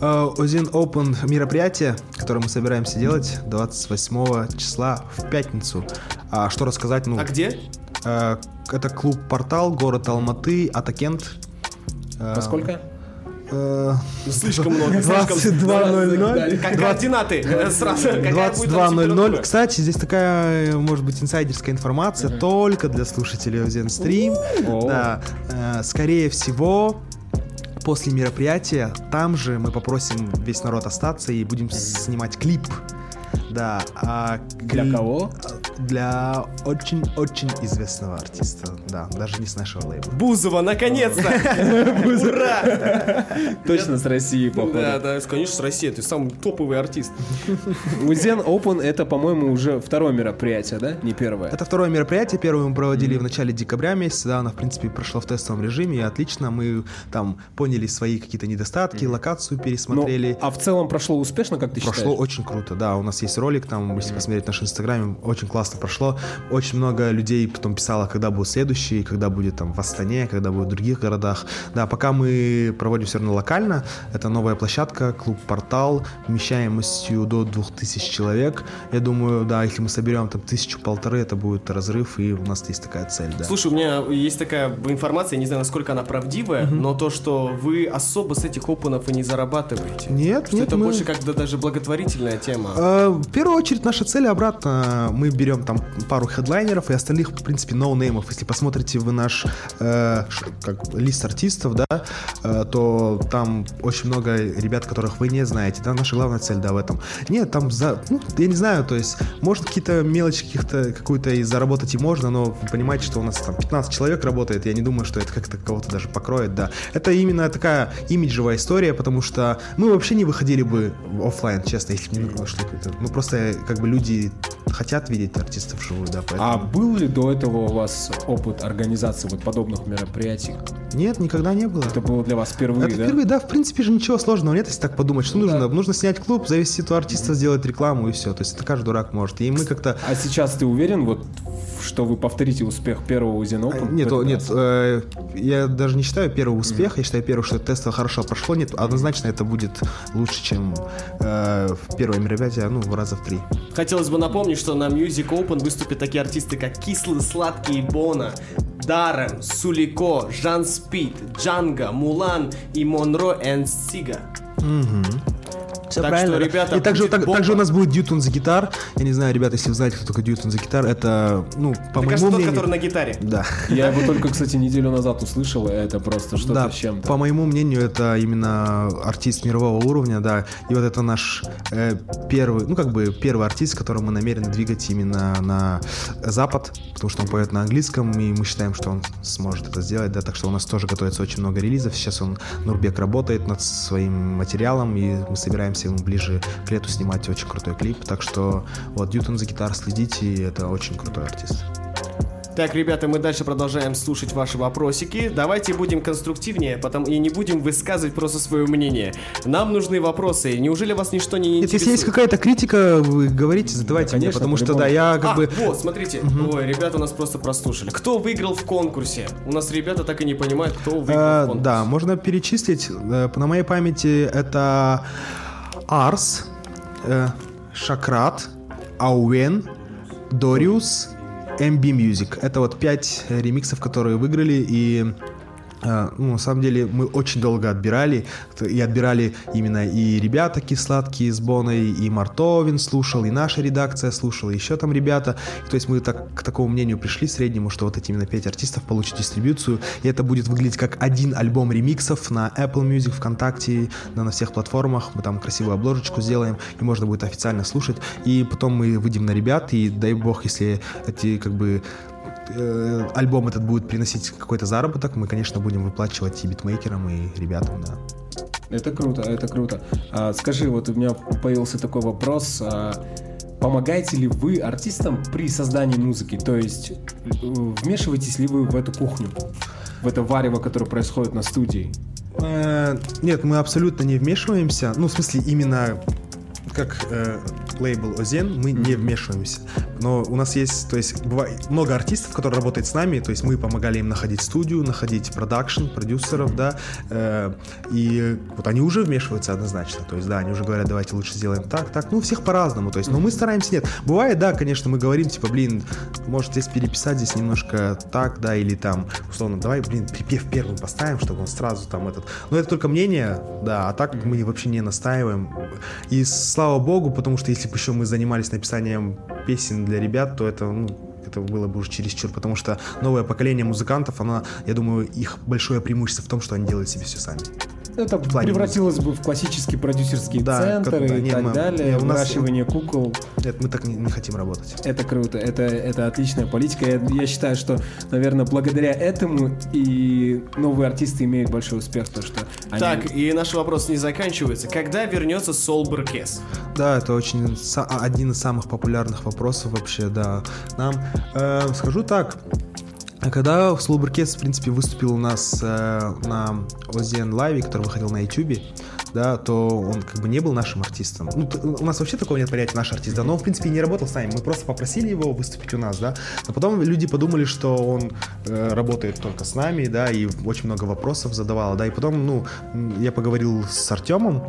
Э, Озин Open мероприятие, которое мы собираемся делать 28 числа в пятницу. А что рассказать? Ну, А где? э, это клуб «Портал», город Алматы, Атакент. Э, Во сколько? Ну, Слишком много. слишком- 22.00. Как координаты сразу. какая будет там 22.00. температура? Кстати, здесь такая, может быть, инсайдерская информация только для слушателей Озен Стрим. Да, скорее всего, после мероприятия там же мы попросим весь народ остаться и будем снимать клип. Да, а Для кого? Для очень-очень известного артиста, да, даже не с нашего лейбла. Бузова, наконец-то! Ура! Точно с России, походу. Да, да, конечно, с России, ты самый топовый артист. Узен Open это, по-моему, уже второе мероприятие, да? Не первое. Это второе мероприятие, первое мы проводили в начале декабря месяца, да, оно, в принципе, прошло в тестовом режиме, и отлично, мы там поняли свои какие-то недостатки, локацию Ну, пересмотрели. а в целом прошло успешно, как ты Прошло считаешь? очень круто, да, у нас есть ролик там, если посмотреть наш инстаграм, очень классно прошло. Очень много людей потом писало, когда будет следующий, когда будет там в Астане, когда будет в других городах. Да, пока мы проводим все равно локально, это новая площадка, клуб «Портал», вмещаемостью до 2000 человек. Я думаю, да, если мы соберем там тысячу-полторы, это будет разрыв, и у нас есть такая цель, да. Слушай, у меня есть такая информация, не знаю, насколько она правдивая, но то, что вы особо с этих опенов и не зарабатываете. Нет, Что нет, это мы- больше как-то даже благотворительная тема. Э, В первую очередь наша цель обратно. Мы берем берем там пару хедлайнеров и остальных, в принципе, ноунеймов. Если посмотрите вы наш э, как, лист артистов, да, э, то там очень много ребят, которых вы не знаете, да, наша главная цель, да, в этом. Нет, там, за, ну, я не знаю, то есть, может, какие-то мелочи каких-то, какую-то и заработать и можно, но вы понимаете, что у нас там 15 человек работает, я не думаю, что это как-то кого-то даже покроет, да. Это именно такая имиджевая история, потому что мы вообще не выходили бы в оффлайн, честно, если бы не было что то Ну, просто, как бы, люди хотят видеть артистов вживую, да, поэтому... А был ли до этого у вас опыт организации вот подобных мероприятий? Нет, никогда не было. Это было для вас впервые, Это да? впервые, да, в принципе же ничего сложного нет, если так подумать. Что нужно? Нужно снять клуб, завести этого артиста, сделать рекламу и все. То есть это каждый дурак может. И мы как-то... А сейчас ты уверен, вот, что вы повторите успех первого Узен Open? Нет, этот нет, раз? э, я даже не считаю первый успех, я считаю первый, что тестово хорошо прошло. Нет, однозначно это будет лучше, чем э, в первое мероприятие, ну, в раза в три. Хотелось бы напомнить, что на Music Open выступят такие артисты, как Кислый Сладкий Бона, Даррен, Сулико, Жан Спид, Джанга, Мулан и Монро энд Сига. Все Так что, ребята, и также, так- также у нас будет Дьютон за гитар. Я не знаю, ребята, если вы знаете, кто такой Дьютон за гитар, это, ну, по Мне моему кажется, тот, мнению... который на гитаре. Да. Я его только, кстати, неделю назад услышал, и это просто что-то Да, с чем-то. по моему мнению, это именно артист мирового уровня, да. И вот это наш э, первый, ну как бы первый артист, которого мы намерены двигать именно на Запад, потому что он поет на английском, и мы считаем, что он сможет это сделать, да. Так что у нас тоже готовится очень много релизов. Сейчас он Нурбек работает над своим материалом, и мы собираемся ему ближе к лету снимать очень крутой клип. Так что вот Дьютон за гитар следите, это очень крутой артист. Так, ребята, мы дальше продолжаем слушать ваши вопросики. Давайте будем конструктивнее, потом и не будем высказывать просто свое мнение. Нам нужны вопросы. Неужели вас ничто не интересует? если есть какая-то критика, вы говорите, задавайте мне, конечно, потому что, да, я как а, бы... вот, смотрите. Ой, ребята нас просто прослушали. Кто выиграл в конкурсе? У нас ребята так и не понимают, кто выиграл Э, в конкурсе. да, можно перечислить. Э, На моей памяти это Арс, э, Шакрат, Ауэн, Дориус, MB Music. Это вот пять ремиксов, которые выиграли, и ну, на самом деле мы очень долго отбирали, и отбирали именно и ребята кисладкие с Боной, и Мартовин слушал, и наша редакция слушала, и еще там ребята. То есть мы так, к такому мнению пришли среднему, что вот эти именно пять артистов получат дистрибьюцию, и это будет выглядеть как один альбом ремиксов на Apple Music, ВКонтакте, да, на всех платформах. Мы там красивую обложечку сделаем, и можно будет официально слушать. И потом мы выйдем на ребят, и дай бог, если эти как бы э, альбом этот будет приносить какой-то заработок, мы, конечно, будем выплачивать и битмейкерам, и ребятам, да. Это круто, это круто. А, скажи, вот у меня появился такой вопрос. а, помогаете ли вы артистам при создании музыки? То есть э, вмешиваетесь ли вы в эту кухню? В это варево, которое происходит на студии? Э, Нет, мы абсолютно не вмешиваемся. Ну, в смысле, именно как э, лейбл Озен, мы не вмешиваемся. Но у нас есть, то есть, бывает много артистов, которые работают с нами, то есть мы помогали им находить студию, находить продакшн, продюсеров, да, э, и вот они уже вмешиваются однозначно, то есть, да, они уже говорят, давайте лучше сделаем так, так, ну, всех по-разному, то есть, но мы стараемся, нет. Бывает, да, конечно, мы говорим, типа, блин, может здесь переписать, здесь немножко так, да, или там, условно, давай, блин, припев первым поставим, чтобы он сразу там этот, но это только мнение, да, а так мы вообще не настаиваем, и слава богу, потому что если бы еще мы занимались написанием песен для ребят, то это, ну, это было бы уже чересчур, потому что новое поколение музыкантов, оно, я думаю, их большое преимущество в том, что они делают себе все сами. Это плане превратилось бы в классический продюсерский Да, центр как- да, и не, так мы- далее, не, у нас- выращивание кукол. Это мы так не, не хотим работать. Это круто, это, это отличная политика. Я, я считаю, что, наверное, благодаря этому и новые артисты имеют большой успех, то что они... Так, и наш вопрос не заканчивается. Когда вернется Солберкес? Да, это очень а, один из самых популярных вопросов вообще, да. Нам, э, скажу так, а когда Слуберкес, в принципе, выступил у нас э, на Озен Лайве, который выходил на YouTube, да, то он как бы не был нашим артистом. Ну, у нас вообще такого нет понятия наш артист, да, но он, в принципе, не работал с нами. Мы просто попросили его выступить у нас, да. Но потом люди подумали, что он э, работает только с нами, да, и очень много вопросов задавал, да. И потом, ну, я поговорил с Артемом,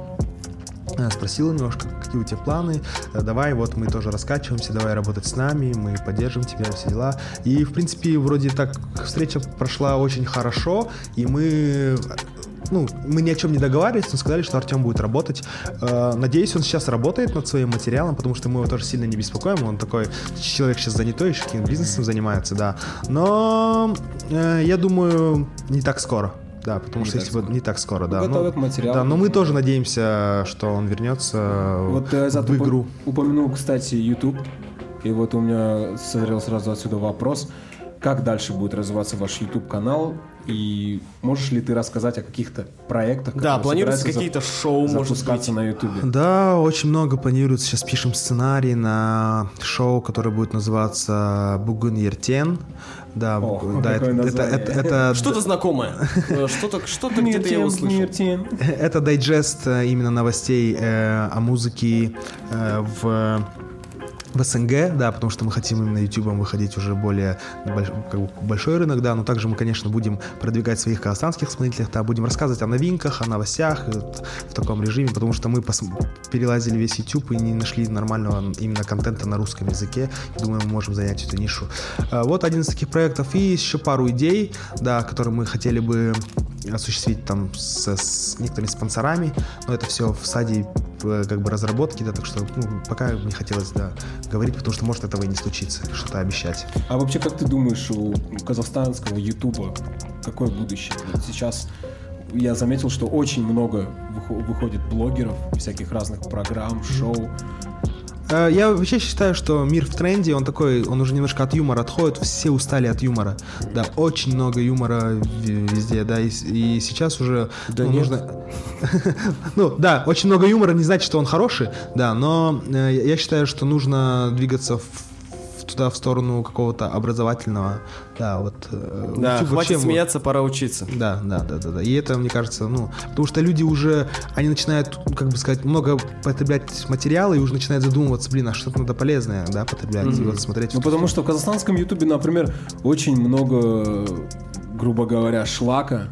Э, Спросил немножко, какие у тебя планы, Э, давай, вот мы тоже раскачиваемся, давай работать с нами, мы поддержим тебя, все дела. И, в принципе, вроде так встреча прошла очень хорошо, и мы ну, мы ни о чем не договаривались, но сказали, что Артем будет работать. Э, надеюсь, он сейчас работает над своим материалом, потому что мы его тоже сильно не беспокоим. Он такой человек сейчас занятой, еще каким бизнесом занимается, да. Но я думаю, не так скоро. Да, потому Не что если бы не так скоро, да. Готовят Ну, материал. Да, но мы тоже надеемся, что он вернется Вот Айзат, в игру. упомянул, кстати, YouTube. И вот у меня созрел сразу отсюда вопрос. Как дальше будет развиваться ваш YouTube-канал? И можешь ли ты рассказать о каких-то проектах, Да, которые планируются собираются какие-то шоу, может быть. запускаться на YouTube? Да, очень много планируется. Сейчас пишем сценарий на шоу, которое будет называться Бугун Ертен. Да, Бугун- да, какое это, это, это, это- Что-то знакомое. Что-то что-то где-то я услышал. Это дайджест э, именно новостей э, о музыке э, в в СНГ, да, потому что мы хотим именно YouTube выходить уже более на больш- как бы большой рынок, да, но также мы, конечно, будем продвигать своих казахстанских исполнителей, да, будем рассказывать о новинках, о новостях и вот в таком режиме, потому что мы пос- перелазили весь YouTube и не нашли нормального именно контента на русском языке. Думаю, мы можем занять эту нишу. А, Вот один из таких проектов и еще пару идей, да, которые мы хотели бы осуществить там с, с некоторыми спонсорами, но это все в стадии э, как бы разработки, да, так что ну, пока не хотелось, да, говорить, потому что может этого и не случиться, что-то обещать. А вообще, как ты думаешь, у казахстанского Ютуба какое будущее? Вот сейчас я заметил, что очень много выхо- выходит блогеров, всяких разных программ, шоу. Э, Я вообще считаю, что мир в тренде, он такой, он уже немножко от юмора отходит, все устали от юмора. Да, очень много юмора везде, да, и, и сейчас уже Да ну, нет. нужно... Ну, да, очень много юмора не значит, что он хороший, да, но э, я считаю, что нужно двигаться в- туда, в сторону какого-то образовательного, да, вот. э, Да, YouTube хватит вообще, смеяться, пора учиться. да, да, да, да, да. И это, мне кажется, ну, потому что люди уже, они начинают, как бы сказать, много потреблять материала и уже начинают задумываться, блин, а что-то надо полезное, да, потреблять, и вот смотреть. Ну, потому что в казахстанском Ютубе, например, очень много, грубо говоря, шлака,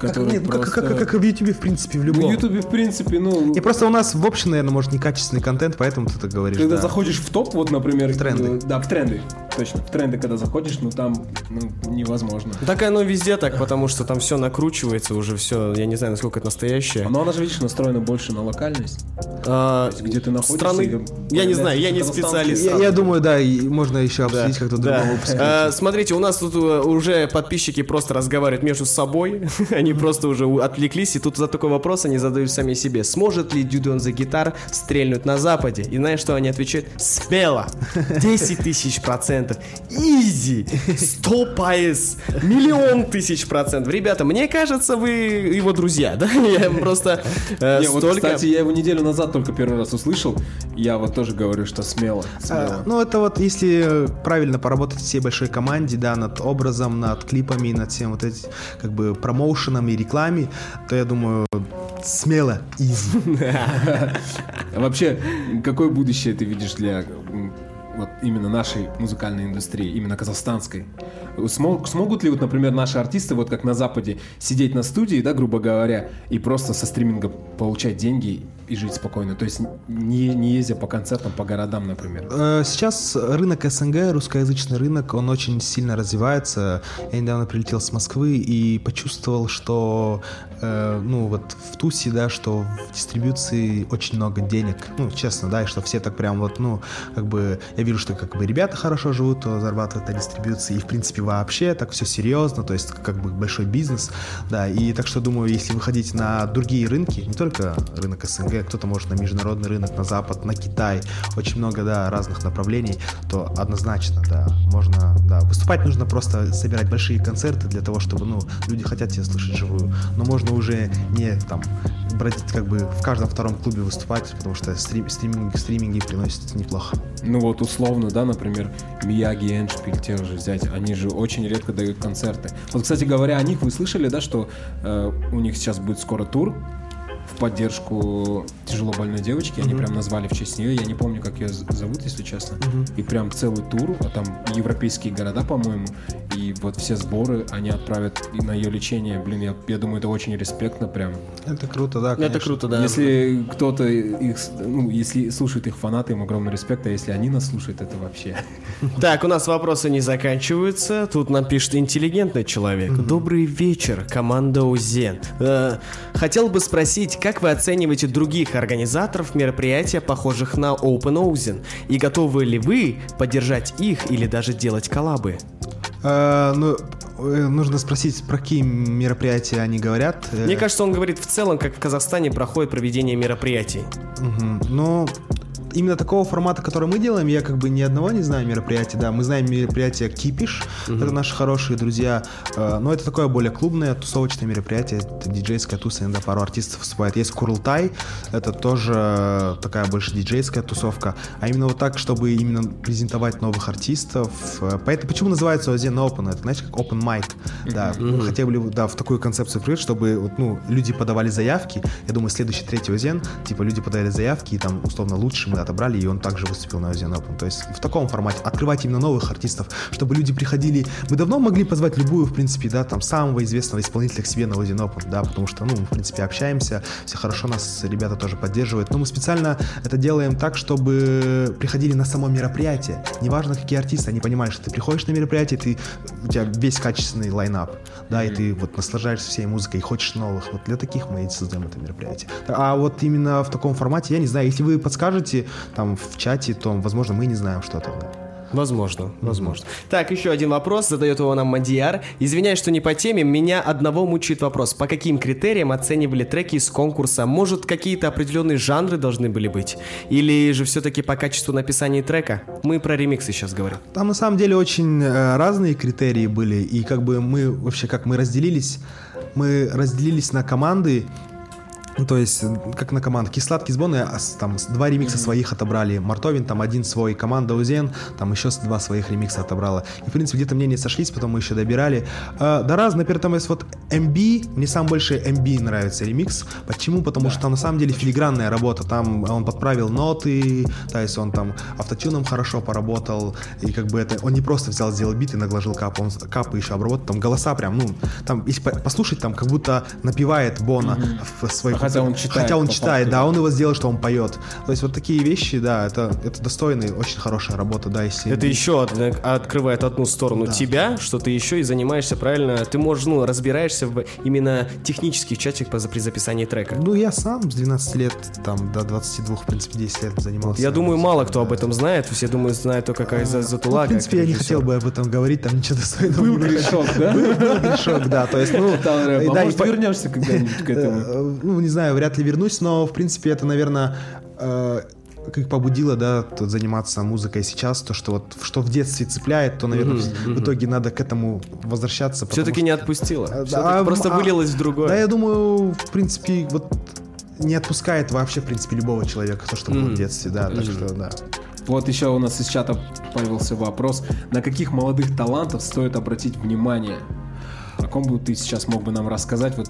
как, который нет, ну, как, просто... как, как и в Ютубе, в принципе, в любом. В Ютубе, в принципе, ну... И просто у нас в общем, наверное, может, некачественный контент, поэтому ты так говоришь. Когда да. заходишь в топ, вот, например... В тренды. э, Да, в тренды. Точно. В тренды, когда заходишь, ну там ну, невозможно. Так оно везде так, потому что там все накручивается уже, все, я не знаю, насколько это настоящее. Но она же, видишь, настроена больше на локальность. А, где ты находишься, Страны, и я не знаю, я не специалист. Я, я думаю, да, и можно еще Да, обсудить как-то в да. выпуске. А, смотрите, у нас тут э, уже подписчики просто разговаривают между собой. они просто уже отвлеклись, и тут за такой вопрос они задают сами себе. Сможет ли Dudeontheguitar стрельнуть на Западе? И знаешь, что они отвечают? Смело! 10 тысяч процентов! Easy! 100 пайыз! Миллион тысяч процентов! Ребята, мне кажется, вы его друзья, да? Я просто э, Не, вот, столько... кстати, я его неделю назад только первый раз услышал. Я вот тоже говорю, что смело, смело. А, ну, это вот если правильно поработать всей большой команде, да, над образом, над клипами, над всем вот этим, как бы, промоушеном и рекламе, то я думаю, смело, изи. А Вообще, какое будущее ты видишь для вот именно нашей музыкальной индустрии, именно казахстанской? Смог- смогут ли, вот, например, наши артисты, вот как на Западе, сидеть на студии, да, грубо говоря, и просто со стриминга получать деньги и жить спокойно? То есть не, не ездя по концертам, по городам, например. Э, Сейчас рынок СНГ, русскоязычный рынок, он очень сильно развивается. Я недавно прилетел с Москвы и почувствовал, что, э, ну, вот в Тусе, да, что в дистрибьюции очень много денег. Ну, честно, да, и что все так прям вот, ну, как бы, я вижу, что как бы ребята хорошо живут, зарабатывают на дистрибьюции, и в принципе вообще так все серьезно, то есть как бы большой бизнес, да, и так что думаю, если выходить на другие рынки, не только рынок СНГ, кто-то может на международный рынок, на Запад, на Китай, очень много, да, разных направлений, то однозначно, да, можно, да, выступать нужно просто собирать большие концерты для того, чтобы, ну, люди хотят тебя слышать живую, но можно уже не там бродить как бы в каждом втором клубе выступать, потому что стрим, стриминги, стриминги приносят неплохо. Ну вот условно, да, например, Мияги и Эншпиль, те же взять, они же очень редко дают концерты. Вот, кстати говоря, о них вы слышали, да, что э, у них сейчас будет скоро тур в поддержку тяжело больной девочки. Они прям назвали в честь нее. Я не помню, как ее зовут, если честно. И прям целый тур, а там европейские города, по-моему. И вот все сборы они отправят и на ее лечение. Блин, я, я думаю, это очень респектно прям. Это круто, да, Это конечно. круто, да. Если кто-то их, ну, если слушают их фанаты, им огромный респект, а если они нас слушают, это вообще. Так, у нас вопросы не заканчиваются. Тут нам пишет интеллигентный человек. Добрый вечер, команда УЗЕН. Э, хотел бы спросить, как вы оцениваете других организаторов мероприятия, похожих на Open Ozen? И готовы ли вы поддержать их или даже делать коллабы? Э, ну, э, нужно спросить, про какие мероприятия они говорят. Э, Мне кажется, он говорит в целом, как в Казахстане проходит проведение мероприятий. Мгм. Ну, именно такого формата, который мы делаем, я как бы ни одного не знаю мероприятия, да. Мы знаем мероприятие Кипиш, это наши хорошие друзья, э, но это такое более клубное, тусовочное мероприятие, это диджейская туса, иногда пару артистов выступает. Есть Курултай, это тоже такая больше диджейская тусовка, а именно вот так, чтобы именно презентовать новых артистов. э, Поэтому почему называется Озен Open? Это, знаете, как Open Mic, да. Мы хотели бы, да, в такую концепцию привить, чтобы ну, люди подавали заявки. Я думаю, следующий третий Озен, типа люди подали заявки, и там, условно, лучше мы отобрали, и он также выступил на Озен Open. То есть в таком формате открывать именно новых артистов, чтобы люди приходили. Мы давно могли позвать любую, в принципе, да, там, самого известного исполнителя к себе на Озен Open, да, потому что, ну, мы, в принципе, общаемся, все хорошо, нас ребята тоже поддерживают. Но мы специально это делаем так, чтобы приходили на само мероприятие. Неважно, какие артисты, они понимают, что ты приходишь на мероприятие, ты, у тебя весь качественный лайнап, да, и ты вот наслаждаешься всей музыкой и хочешь новых. Вот для таких мы и создаем это мероприятие. А вот именно в таком формате, я не знаю, если вы подскажете там в чате, то, возможно, мы не знаем что-то. Возможно, возможно. Так, еще один вопрос, задает его нам Мадияр. Извиняюсь, что не по теме, меня одного мучает вопрос. По каким критериям оценивали треки из конкурса? Может, какие-то определенные жанры должны были быть? Или же все-таки по качеству написания трека? Мы про ремиксы сейчас говорим. Там на самом деле очень э, разные критерии были, и как бы мы вообще, как мы разделились, мы разделились на команды, ну, то есть, как на команду. Кисладкий сбон, а там два ремикса своих отобрали. Мартовин там один свой, команда Узен, там еще два своих ремикса отобрала. И, в принципе, где-то мнения сошлись, потом мы еще добирали. А, да раз, например, там есть вот MB, мне сам больше MB нравится ремикс. Почему? Потому что там на самом деле филигранная работа. Там он подправил ноты, то есть он там автотюном хорошо поработал. И как бы это, он не просто взял, сделал бит и наложил кап, он капы еще обработал. Там голоса прям, ну, там, если по- послушать, там как будто напевает Бона в своих... А хотя он читает Хотя он читает, факту. да, он его сделал, что он поет. То есть вот такие вещи, да, это, это достойная, очень хорошая работа, да, если... Это еще одна- открывает одну сторону тебя, что ты еще и занимаешься правильно, ты можешь, ну, разбираешься в именно технических по- при записании трека. Ну, я сам с 12 лет, там, до 22, в принципе, 10 лет занимался. Я думаю, мало кто об Да. этом знает, все думают, знают только как за Ну, Затула. в принципе, я не хотел бы об этом говорить, там ничего достойного Был грешок, да? Был грешок, да, то есть, ну... А да, и может, вернешься когда-нибудь к этому? Э, Ну, не знаю, вряд ли вернусь, но, в принципе, это, наверное, э, как побудило, да, тут заниматься музыкой сейчас, то, что вот, что в детстве цепляет, то, наверное, в- в итоге надо к этому возвращаться. Все-таки что- не отпустила. А, да, просто а, вылилось в другое. Да, я думаю, в принципе, вот не отпускает вообще, в принципе, любого человека, то, что было в детстве, да, так что, да. Вот еще у нас из чата появился вопрос. На каких молодых талантов стоит обратить внимание? О ком бы ты сейчас мог бы нам рассказать? Вот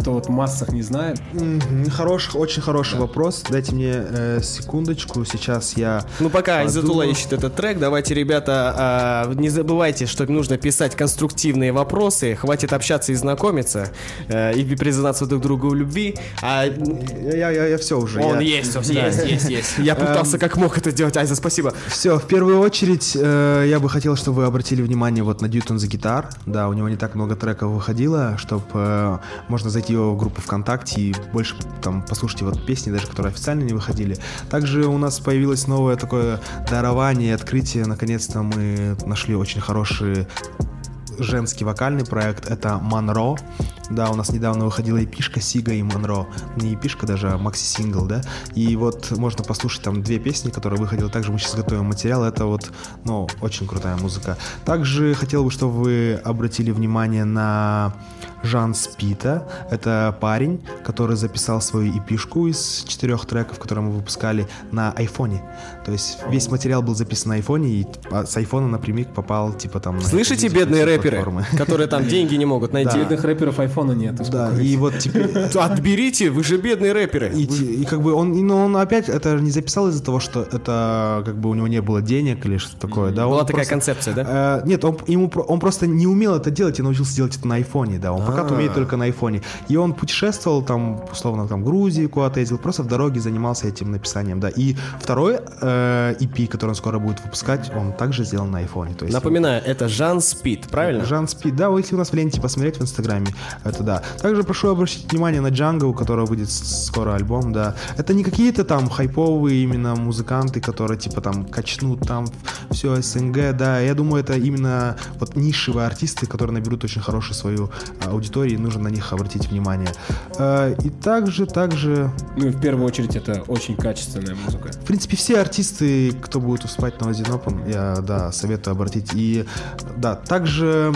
кто вот в массах не знает. Мгм, Хороший, очень хороший вопрос. Дайте мне э, секундочку, сейчас я... Ну, пока Изатула подумаю. ищет этот трек, давайте, ребята, а, не забывайте, что нужно писать конструктивные вопросы, хватит общаться и знакомиться, э, и признаться друг другу в любви, а Я, я, я, все уже. он я- есть, есть, есть, есть. Я пытался как мог это делать, Айза, спасибо. Все, в первую очередь э, я бы хотел, чтобы вы обратили внимание вот на Дьютон за гитар. Да, у него не так много треков выходило, чтобы можно зайти его группу ВКонтакте и больше там послушать вот песни, даже которые официально не выходили. Также у нас появилось новое такое дарование, открытие. Наконец-то мы нашли очень хорошие женский вокальный проект, это Монро. Да, у нас недавно выходила эпишка Сига и Монро. Не эпишка даже, а макси-сингл, да. И вот можно послушать там две песни, которые выходили. Также мы сейчас готовим материал. Это вот, ну, очень крутая музыка. Также хотел бы, чтобы вы обратили внимание на Жан Спита. Это парень, который записал свою эпишку из четырех треков, которые мы выпускали на айфоне. То есть весь материал был записан на айфоне, и а, с айфона напрямик попал, типа там... на Слышите, бедные рэперы, платформы. которые там деньги не могут найти. Бедных рэперов айфона нет. Да, и вот теперь... Отберите, вы же бедные рэперы. И, как бы он, и, ну, он опять это не записал из-за того, что это как бы у него не было денег или что такое, да? Была такая просто- концепция, да? Э, нет, он, ему, он просто не умел это делать и научился делать это на айфоне, да. Он пока А. умеет только на айфоне. И он путешествовал там, условно, там, в Грузии куда-то ездил, просто в дороге занимался этим написанием, да. И второй э, EP, который он скоро будет выпускать, он также сделан на айфоне. То есть, Напоминаю, это Жан Спид, правильно? Жан Спид, да, если у нас в ленте посмотреть в Инстаграме, это да. Также прошу обратить внимание на Джанго, у которого выйдет с- скоро альбом, да. Это не какие-то там хайповые именно музыканты, которые типа там качнут там все СНГ, да. Я думаю, это именно вот нишевые артисты, которые наберут очень хорошую свою аудиторию, и нужно на них обратить внимание. Э, И также, также Ну и в первую очередь это очень качественная музыка. в принципе, все артисты, кто будет выступать на Один Open, я, да, советую обратить. И, да, также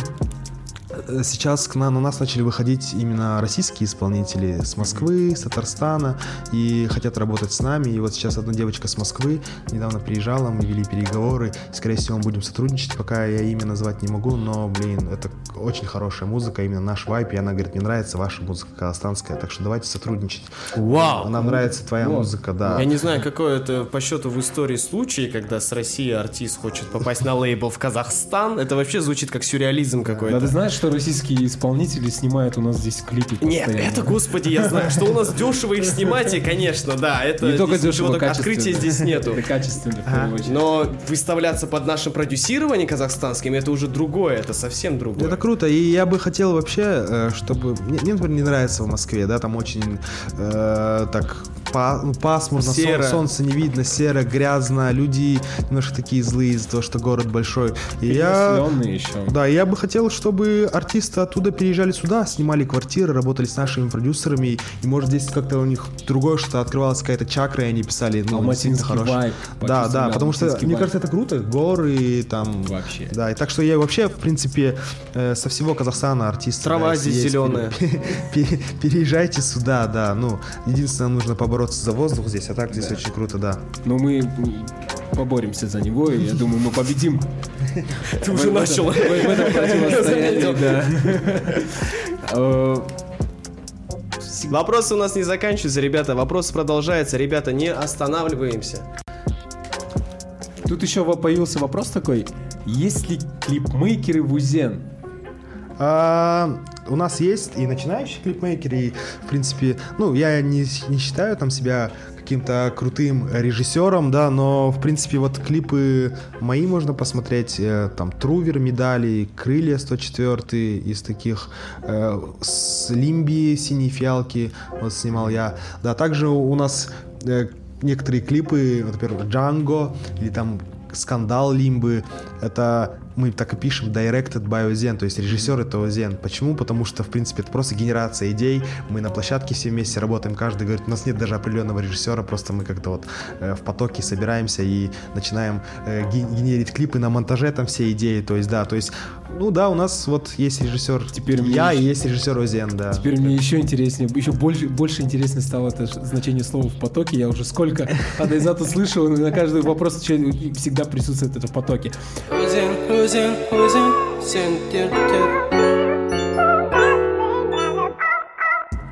сейчас к нам, на нас начали выходить именно российские исполнители с Москвы, с Татарстана, и хотят работать с нами. И вот сейчас одна девочка с Москвы недавно приезжала, мы вели переговоры. Скорее всего, мы будем сотрудничать, пока я имя назвать не могу, но, блин, это очень хорошая музыка, именно наш вайп, и она говорит, мне нравится ваша музыка казахстанская, так что давайте сотрудничать. Вау! Нам нравится твоя Вот. музыка, да. Я не знаю, какой это по счету в истории случай, когда с России артист хочет попасть на лейбл в Казахстан. Это вообще звучит как сюрреализм Да ты какой-то. знаешь, что российские исполнители снимают у нас здесь клипы Нет, постоянно? это, господи, я знаю, что у нас дешево их снимать, и, конечно, да, это не только дешево, открытия здесь нету. Это качественно, в первую очередь. Но выставляться под нашим продюсированием казахстанским, это уже другое, это совсем другое. Это круто, и я бы хотел вообще, э, чтобы... Мне, например, не нравится в Москве, да, там очень э, так пасмурно, сол- Серо. солнце не видно, серо, грязно, люди немножко такие злые из-за того, что город большой. И я... Еще. Да, я бы хотел, чтобы артисты оттуда переезжали сюда, снимали квартиры, работали с нашими продюсерами, и может здесь как-то у них другое что-то открывалась какая-то чакра, и они писали, ну, действительно вайб. Да, да, потому что, алматинский мне кажется, это круто, горы там... Вообще. Да, и так что я вообще, в принципе, э, со всего Казахстана артисты. Трава да, здесь пере- Переезжайте сюда, да, ну, единственное, нужно побороться за воздух здесь, а так здесь очень круто, да. Но мы поборемся за него, и я думаю, мы победим. Ты уже начал. В в этом противостоянии, да. Э, Вопросы у нас не заканчиваются, ребята. Вопросы продолжаются. Ребята, не останавливаемся. Тут еще появился вопрос такой. Есть ли клипмейкеры в УЗЕН? А, у нас есть и начинающие клипмейкеры, и, в принципе, ну, я не, не считаю там себя каким-то крутым режиссером, да, но, в принципе, вот клипы мои можно посмотреть, э, там, Трувер медали, Крылья 104 из таких, э, с Лимби, Синие фиалки, вот снимал я, да, также у нас э, некоторые клипы, например, Джанго, или там скандал Лимбы, это мы так и пишем directed by Озен, то есть режиссер это Озен. Почему? Потому что, в принципе, это просто генерация идей. Мы на площадке все вместе работаем, каждый говорит, у нас нет даже определенного режиссера, просто мы как-то вот э, в потоке собираемся и начинаем э, ге- генерить клипы на монтаже, там все идеи, то есть, да, то есть, ну да, у нас вот есть режиссер Теперь я и есть режиссер Озен, да. Теперь мне еще интереснее, еще больше, больше интереснее стало это значение слова в потоке. Я уже сколько от Айзата слышал, на каждый вопрос всегда присутствует это в потоке. Өзен, өзен, өзен, сен тер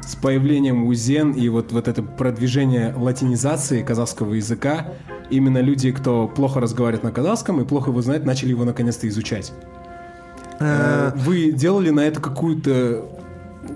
С появлением УЗЕН и вот, вот это продвижение латинизации казахского языка, именно люди, кто плохо разговаривает на казахском и плохо его знает, начали его наконец-то изучать. Э, Вы делали на это какую-то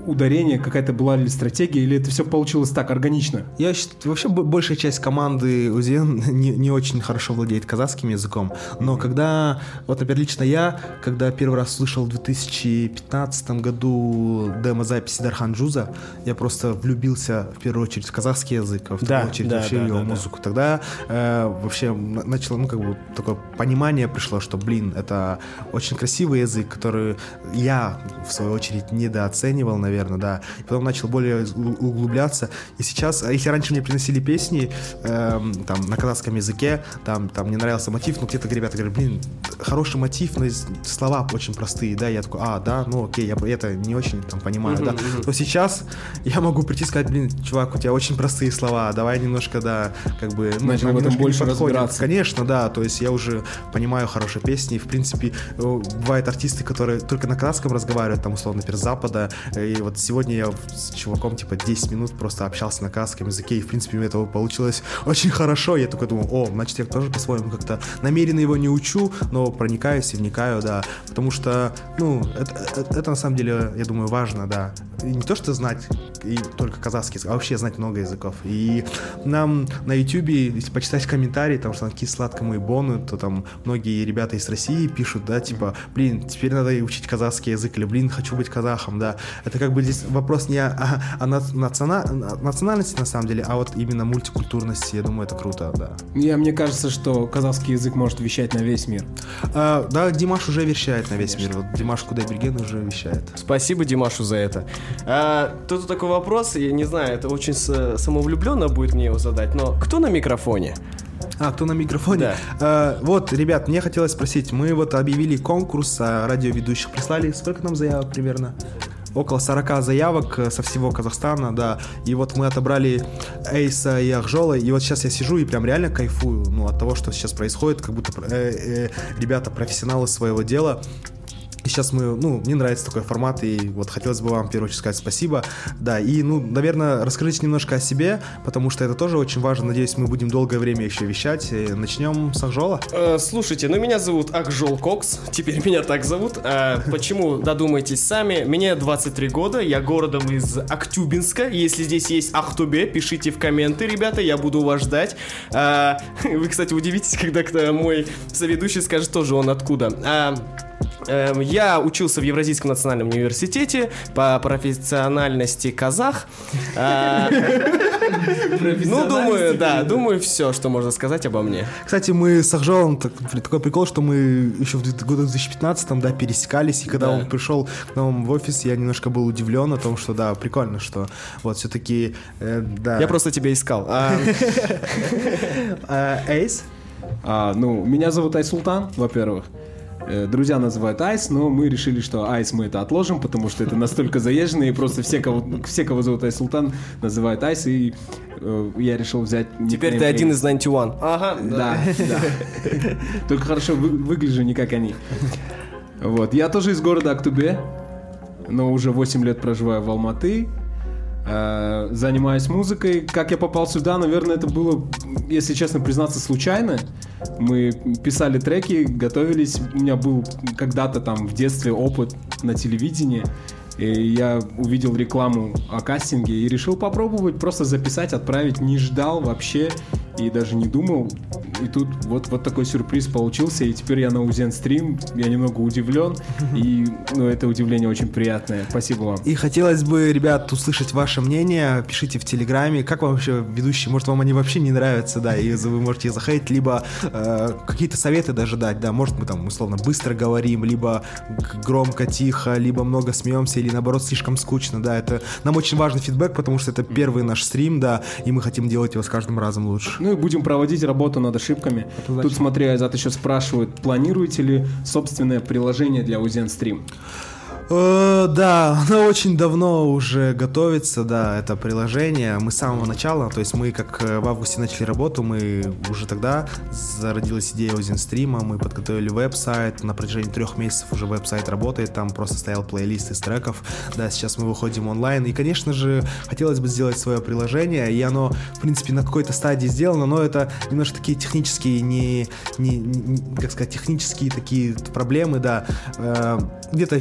ударение, какая-то была ли стратегия, или это все получилось так, органично? Я считаю, вообще бо- большая часть команды УЗЕН не, не очень хорошо владеет казахским языком, но когда, вот, например, лично я, когда первый раз слышал в 2015 году демо-записи Дархан Джуза, я просто влюбился в первую очередь в казахский язык, а в Да, вторую очередь да, вообще да, в его да, да. музыку. Тогда э, вообще на- начало, ну, как бы, такое понимание пришло, что, блин, это очень красивый язык, который я, в свою очередь, недооценивал, понял, наверное, да. Потом начал более углубляться. И сейчас, а если раньше мне приносили песни эм, там на казахском языке, там, там мне нравился мотив, ну где-то ребята говорят, блин, хороший мотив, но слова очень простые, да, я такой, а, да, ну окей, я это не очень там понимаю, да. То сейчас я могу прийти и сказать, блин, чувак, у тебя очень простые слова, давай немножко, да, как бы, ну, Начал в этом больше разбираться. Конечно, да, то есть я уже понимаю хорошие песни, в принципе, э, бывают артисты, которые только на казахском разговаривают, там, условно, например, запада, и вот сегодня я с чуваком, типа, 10 минут просто общался на казахском языке, и, в принципе, у меня это получилось очень хорошо, я такой думал, о, значит, я тоже по-своему как-то намеренно его не учу, но проникаюсь и вникаю, да, потому что, ну, это, это- это на самом деле, я думаю, важно, да, не то, что знать и только казахский язык, а вообще знать много языков, и нам на ютубе, если почитать комментарии, там, что там какие сладкому и бону, то там многие ребята из России пишут, да, типа, блин, теперь надо и учить казахский язык, или, блин, хочу быть казахом, да, это как бы здесь вопрос не о, о на- национа- национальности, на самом деле, а вот именно мультикультурности, я думаю, это круто, да. Я, мне кажется, что казахский язык может вещать на весь мир. А, да, Димаш уже вещает на весь мир. Вот Димаш Кудайберген уже вещает. Спасибо Димашу за это. А, тут такой вопрос, я не знаю, это очень самовлюбленно будет мне его задать, но кто на микрофоне? А, кто на микрофоне? Да. А, вот, ребят, мне хотелось спросить, мы вот объявили конкурс, а радиоведущих прислали, сколько нам заявок примерно? Около 40 заявок э, со всего Казахстана, да. И вот мы отобрали Эйса и Ахжола, и вот сейчас я сижу и прям реально кайфую, ну, от того, что сейчас происходит, как будто э, э, ребята профессионалы своего дела. И сейчас мы, ну, мне нравится такой формат, и вот хотелось бы вам в первую очередь сказать спасибо. Да, и, ну, наверное, расскажите немножко о себе, потому что это тоже очень важно. Надеюсь, мы будем долгое время еще вещать. И Начнем с Ахжола. Э, слушайте, ну меня зовут Акжол Кокс, теперь меня так зовут. А, почему, додумайтесь сами. Мне 23 года, я городом из Актюбинска. Если здесь есть Ахтубе, пишите в комменты, ребята, я буду вас ждать. А, вы, кстати, удивитесь, когда мой соведущий скажет тоже он откуда. А, Эм, Я учился в Евразийском национальном университете по профессиональности казах. А, Ну, думаю, да, думаю, все, что можно сказать обо мне. Кстати, мы с Ахжолом, так- такой прикол, что мы еще в году 2015 да, пересекались, и когда Да. он пришел к нам в офис, я немножко был удивлен о том, что, да, прикольно, что вот все-таки, да. Я просто тебя искал. А, Э, Эйс? А, ну, меня зовут Айсултан, во-первых. Э, Друзья называют Айс, но мы решили, что Айс мы это отложим, потому что это настолько заезжено, и просто все, кого, все, кого зовут Айсултан, называют Айс, и э, я решил взять... Теперь ты один из 91. Ага, Да, да. Только хорошо вы- выгляжу не как они. Вот. Я тоже из города Актубе, но уже 8 лет проживаю в Алматы. Э, Занимаюсь музыкой. Как я попал сюда, наверное, это было, если честно признаться, случайно. Мы писали треки, готовились. У меня был когда-то там в детстве опыт на телевидении. И я увидел рекламу о кастинге и решил попробовать просто записать, отправить. Не ждал вообще и даже не думал. И тут вот, вот такой сюрприз получился. И теперь я на Узен стрим. Я немного удивлен. И ну, это удивление очень приятное. Спасибо вам. И хотелось бы, ребят, услышать ваше мнение. Пишите в Телеграме. Как вам вообще ведущие? Может, вам они вообще не нравятся, да, и вы можете захейтить, либо э, какие-то советы даже дать, да. Может, мы там, условно, быстро говорим, либо громко, тихо, либо много смеемся, или наоборот, слишком скучно, да. Это нам очень важный фидбэк, потому что это первый наш стрим, да, и мы хотим делать его с каждым разом лучше. Ну и будем проводить работу над ошибками. Тут, смотри, Айзат еще спрашивает, планируете ли собственное приложение для Узен стрим? Э, да, оно очень давно уже готовится, да, это приложение. Мы с самого начала, то есть мы как э, в августе начали работу, мы уже тогда зародилась идея Озинстрима, мы подготовили веб-сайт, на протяжении трех месяцев уже веб-сайт работает, там просто стоял плейлист из треков, да, сейчас мы выходим онлайн, и, конечно же, хотелось бы сделать свое приложение, и оно, в принципе, на какой-то стадии сделано, но это немножко такие технические, не, не, не- как сказать, технические такие проблемы, да, Э, где-то в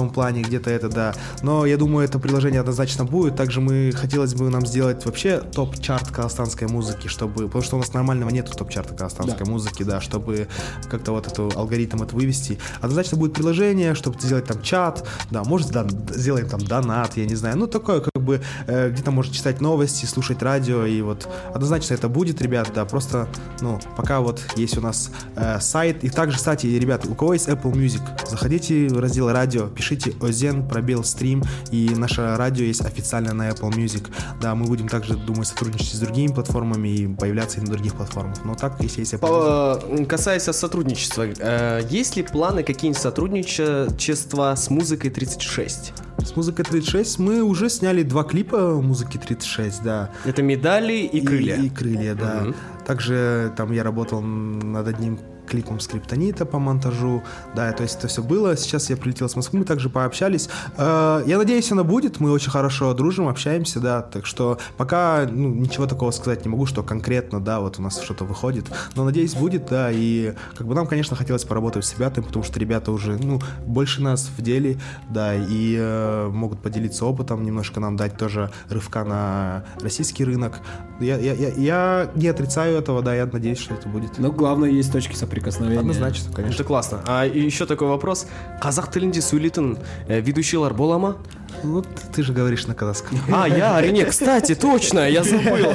финансовом плане, где-то это, да. Но я думаю, это приложение однозначно будет. Также мы хотелось бы нам сделать вообще топ-чарт казахстанской музыки, чтобы, потому что у нас нормального нету топ-чарта казахстанской музыки, да, чтобы как-то вот эту алгоритм это вывести. Однозначно будет приложение, чтобы сделать там чат, да, может да, сделаем там донат, я не знаю, ну такое как бы э, где-то можно читать новости, слушать радио и вот однозначно это будет, ребят, да, просто, ну, пока вот есть у нас э, сайт и также, кстати, ребят, у кого есть Apple Music, заходите в раздел радио, пишите пишите Озен, пробел стрим, и наше радио есть официально на Apple Music. Да, мы будем также, думаю, сотрудничать с другими платформами и появляться и на других платформах. Но так, если есть Apple Music. По- Касаясь сотрудничества, э, есть ли планы какие-нибудь сотрудничества с музыкой 36? С музыкой 36 мы уже сняли два клипа музыки 36, да. Это медали и крылья. И, крылья, да. Мгм. Также там я работал над одним клипом скриптонита по монтажу, да, то есть это все было. Сейчас я прилетел с Москвы, мы также пообщались. Э, Я надеюсь, она будет, мы очень хорошо дружим, общаемся, да, так что пока ну, ничего такого сказать не могу, что конкретно, да, вот у нас что-то выходит, но надеюсь, будет, да, и как бы нам, конечно, хотелось поработать с ребятами, потому что ребята уже, ну, больше нас в деле, да, и э, могут поделиться опытом, немножко нам дать тоже рывка на российский рынок. Я, я, я, я не отрицаю этого, да, я надеюсь, что это будет. Но главное, есть точки соприкосновения Однозначно, конечно. Это классно. А и еще такой вопрос. Қазақ тілінде сөйлейтін э, ведущийлар бола ма? Ну, ты, ты же говоришь на казахском. А, я, Арине, кстати, точно, я забыл.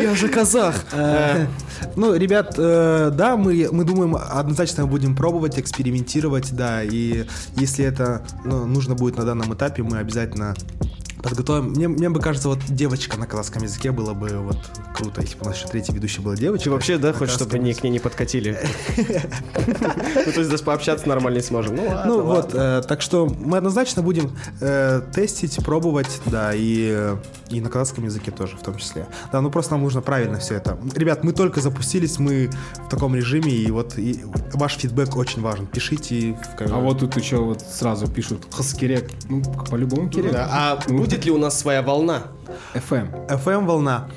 Я же казах. Э, Ну, ребят, э, да, мы, мы думаем, однозначно будем пробовать, экспериментировать, да, и если это ну, нужно будет на данном этапе, мы обязательно подготовим. Мне, мне бы кажется, вот девочка на казахском языке было бы вот круто, если бы у нас еще третий ведущий была девочка. Ты вообще, да, хочешь, чтобы они к ней не подкатили? Ну, то есть даже пообщаться нормально не сможем. Ну, Ну вот, э, так что мы однозначно будем э, тестить, пробовать, да, и, и на казахском языке тоже в том числе. Да, ну просто нам нужно правильно все это. Ребят, мы только запустились, мы в таком режиме, и вот и ваш фидбэк очень важен. Пишите в А вот тут еще вот сразу пишут Хаскирек. Ну, по-любому Кирек. Да, А будет ли у нас своя волна? FM. FM волна.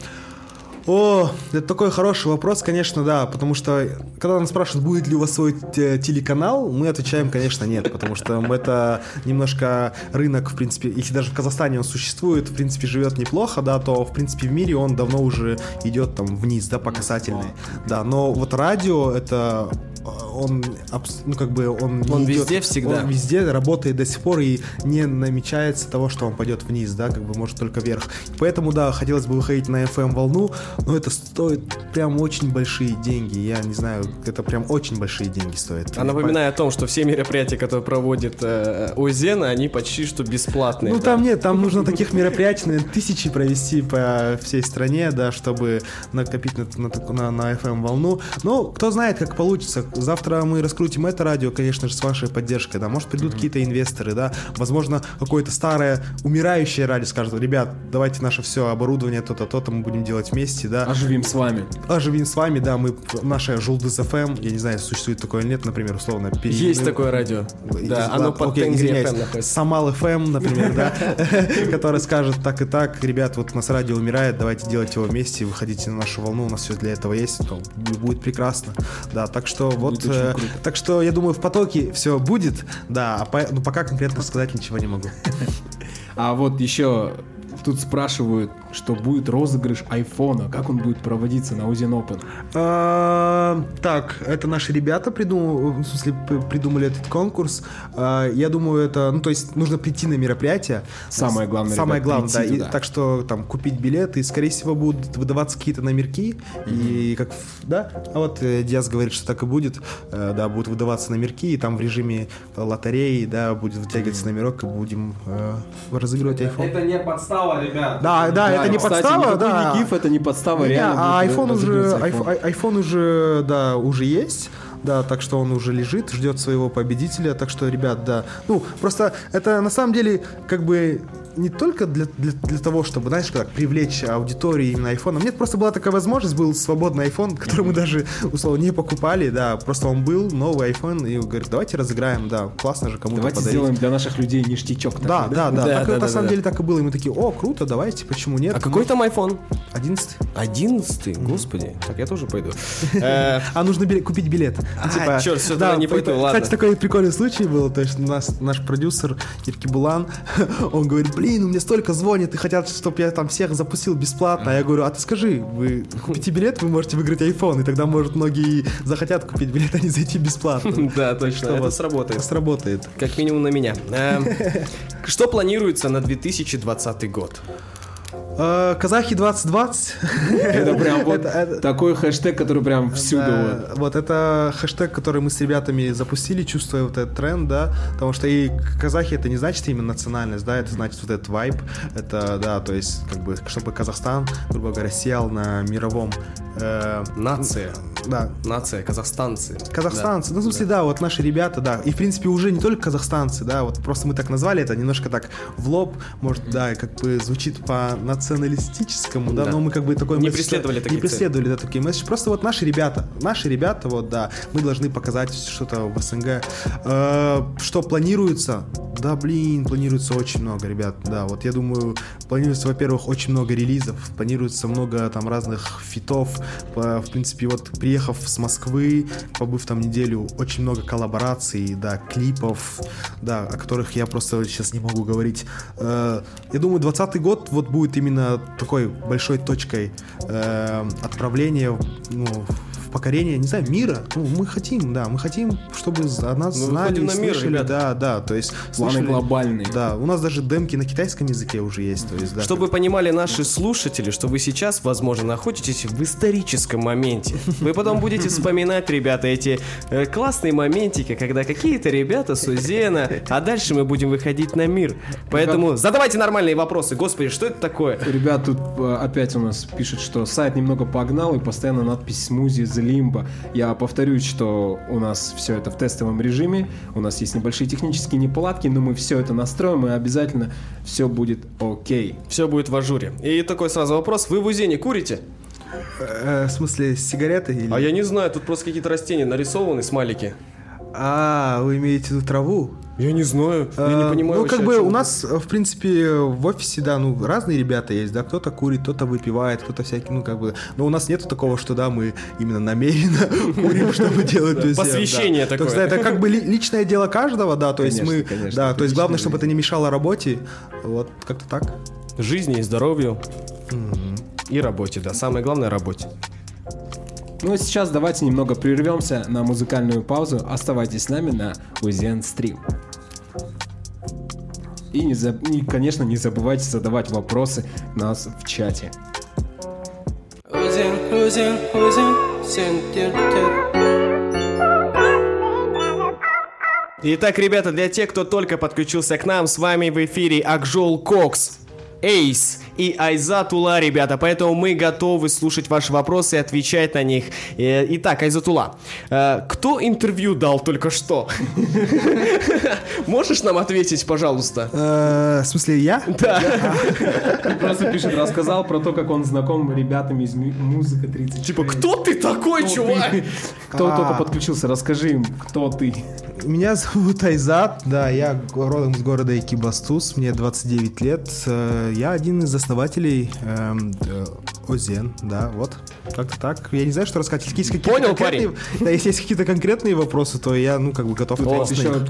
О, это такой хороший вопрос, конечно, да, потому что когда нас спрашивают, будет ли у вас свой те- телеканал, мы отвечаем, конечно, нет, потому что это немножко рынок, в принципе, если даже в Казахстане он существует, в принципе, живет неплохо, да, то, в принципе, в мире он давно уже идет там вниз, да, по касательной, да, но вот радио это он, абс- ну, как бы, он, Он идет- везде всегда. он везде работает до сих пор и не намечается того, что он пойдет вниз, да, как бы может только вверх. Поэтому, да, хотелось бы выходить на FM волну, но это стоит прям очень большие деньги. Я не знаю, это прям очень большие деньги стоит. А напоминаю о том, что все мероприятия, которые проводит э, ОЗЕН, они почти что бесплатные. Ну да. там нет, там нужно таких мероприятий, наверное, тысячи провести по всей стране, да, чтобы накопить на, на, на, на FM волну. Но кто знает, как получится. Завтра мы раскрутим это радио, конечно же, с вашей поддержкой, да. Может придут какие-то инвесторы, да. Возможно, какое-то старое умирающее радио скажет, ребят, давайте наше все оборудование, то-то, то-то мы будем делать вместе, да. Оживим с вами. Оживим с вами, да, мы наша Жулдыз FM, я не знаю, существует такое или нет, например, условно. пере- Есть такое радио. Да, Ладно, оно под окей, извиняюсь. Находится. Самал FM, например, да, который скажет так и так, ребят, вот у нас радио умирает, давайте делать его вместе, выходите на нашу волну, у нас все для этого есть, то бу- будет прекрасно, да, так что вот, э, так что я думаю в потоке все будет, да, а по- ну пока конкретно сказать ничего не могу. А вот еще тут спрашивают, что будет розыгрыш айфона. Как он будет проводиться на Узен Open? А, Так, это наши ребята придумали, в смысле, придумали этот конкурс. А, Я думаю, это, ну, то есть нужно прийти на мероприятие. Самое главное, Самое ребят, главное, да. И так что там купить билеты, и, скорее всего, будут выдаваться какие-то номерки. И как, да? А вот э, Диас говорит, что так и будет. Э, Да, будут выдаваться номерки, и там в режиме лотереи, да, будет вытягиваться номерок, и будем э, разыгрывать iPhone. Это не подстава, ребят. Да, да, это не кстати, подстава, никакой да. гиф, это не подстава, реально. а iPhone уже, iPhone уже, да, уже есть. Да, так что он уже лежит, ждет своего победителя. Так что, ребят, да. Ну, просто это на самом деле как бы не только для, для, для того, чтобы, знаешь, как привлечь аудиторию именно iPhone. Нет, просто была такая возможность, был свободный iPhone, который мы даже, условно, не покупали, да, просто он был, новый iPhone, и говорит, давайте разыграем, да, классно же кому-то Давайте подарить. сделаем для наших людей ништячок. такой, Да, да, да, Да, так да, на да, самом да. деле так и было, и мы такие, о, круто, давайте, почему нет? А какой там iPhone? 11 Одиннадцатый? Господи. Так, я тоже пойду. Э, А нужно купить билет. А, чёрт, всё, тогда не пойду, ладно. Кстати, такой прикольный случай был. То есть наш продюсер Ирки Булан, он говорит, блин, у меня столько звонят и хотят, чтобы я там всех запустил бесплатно. А я говорю, а ты скажи, вы купите билет, вы можете выиграть iPhone, и тогда, может, многие захотят купить билет, а не зайти бесплатно. Да, точно, это сработает. Сработает. Как минимум на меня. Эм, Что планируется на 2020 год? Э, Казахи 2020. Это прям вот такой хэштег, который прям всюду. Вот. это хэштег, который мы с ребятами запустили, чувствуя вот этот тренд, да, потому что и казахи это не значит именно национальность, да, это значит вот этот вайб, это, да, то есть, как бы, чтобы Казахстан, грубо говоря, сел на мировом, э, Нация. да, Нация, казахстанцы. Казахстанцы, ну, в смысле, да, вот наши ребята, да. И, в принципе, уже не только казахстанцы, да, вот просто мы так назвали это немножко так в лоб, может, да, как бы звучит по националистическому, да, Да. но мы как бы такой Не месседж- преследовали такие Не преследовали, да, такие месседжи. Просто вот наши ребята, наши ребята, вот, да, мы должны показать что-то в СНГ. Э, Что планируется? Да, блин, планируется очень много, ребят, да, вот я думаю, планируется, во-первых, очень много релизов, планируется много там разных фитов, в принципе, вот приехав с Москвы, побыв там неделю, очень много коллабораций, да, клипов, да, о которых я просто сейчас не могу говорить. Э, Я думаю, 20 год вот будет именно такой большой точкой э, отправления, ну, покорение, не знаю, мира. Ну, мы хотим, да, мы хотим, чтобы о нас Мы знали, на мир, слышали, ребята. да, да, то есть Планы слышали- глобальные. Да, у нас даже демки на китайском языке уже есть, то есть, да. Чтобы понимали наши слушатели, что вы сейчас, возможно, находитесь в историческом моменте. Вы потом будете вспоминать, ребята, эти э, классные моментики, когда какие-то ребята с Узена, а дальше мы будем выходить на мир. Поэтому задавайте нормальные вопросы. Господи, что это такое? Ребят, тут э, опять у нас пишут, что сайт немного погнал и постоянно надпись смузи the limbo. Я повторюсь, что у нас все это в тестовом режиме, у нас есть небольшие технические неполадки, но мы все это настроим и обязательно все будет окей. Все будет в ажуре. И такой сразу вопрос. Вы в Узене курите? Э, в смысле, сигареты или... А я не знаю, тут просто какие-то растения нарисованы, смайлики. А, вы имеете в виду траву? Я не знаю, я не Э, понимаю. Ну, как бы у нас, э, в принципе, в офисе, да, ну, разные ребята есть, да, кто-то курит, кто-то выпивает, кто-то всякий, ну, как бы, но у нас нету такого, что, да, мы именно намеренно курим, чтобы делать да. Посвящение То такое. да, это как бы ли- личное дело каждого, да, то есть мы, да, то есть главное, чтобы это не мешало работе, вот, как-то так. Жизни и здоровью. И работе, да. Самое главное работе. Ну а сейчас давайте немного прервемся на музыкальную паузу. Оставайтесь с нами на Узен Стрим. И, не заб- и, конечно, не забывайте задавать вопросы нас в чате. Сен тер тер Итак, ребята, для тех, кто только подключился к нам, с вами в эфире Акжол Кокс, Эйс и Айзатула, ребята. Поэтому мы готовы слушать ваши вопросы и отвечать на них. Э, Итак, Айзатула, э, кто интервью дал только что? Можешь нам ответить, пожалуйста? Э, В смысле, я? Просто пишет, рассказал про то, как он знаком ребятам из Му- Музыка 30. Типа, кто ты такой, чувак? Кто А. только подключился, расскажи им, кто ты. Меня зовут Айзат, да, я родом из города Экибастуз, мне 29 лет, э, я один из основателей эм, э, Озен, да, вот, как-то так. Я не знаю, что рассказать. Если есть какие-то Понял, конкретные- Да, если есть какие-то конкретные вопросы, то я, ну, как бы готов ответить Еще.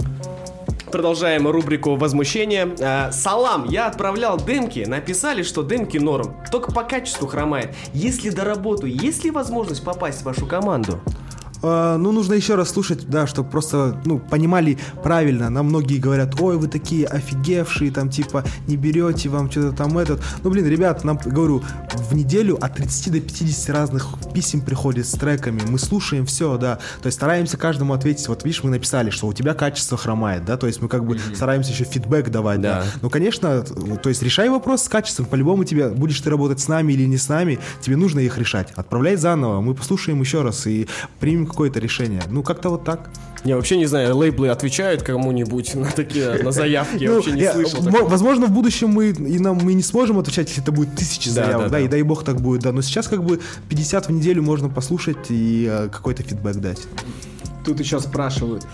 Продолжаем рубрику возмущения. Э, Салам, я отправлял демки, написали, что демки норм, только по качеству хромает. Если доработаю, есть ли возможность попасть в вашу команду? А, ну, нужно еще раз слушать, да, чтобы просто, ну, понимали правильно. Нам многие говорят, ой, вы такие офигевшие, там, типа, не берете вам что-то там этот. Ну, блин, ребят, нам, говорю, в неделю от 30 до 50 разных писем приходит с треками. Мы слушаем все, да. То есть стараемся каждому ответить. Вот, видишь, мы написали, что у тебя качество хромает, да, то есть мы как бы стараемся еще фидбэк давать, да. Да. Ну, конечно, то есть решай вопрос с качеством. По-любому тебе, будешь ты работать с нами или не с нами, тебе нужно их решать. Отправляй заново, мы послушаем еще раз и примем какое-то решение. Ну, как-то вот так. Я вообще не знаю, лейблы отвечают кому-нибудь на такие, на заявки, я Ну, вообще не я- слышал. Возможно, в будущем мы и нам мы не сможем отвечать, если это будет тысячи Да, заявок, да, да, да. и дай бог так будет, да. Но сейчас как бы 50 в неделю можно послушать и э, какой-то фидбэк дать. Тут еще спрашивают,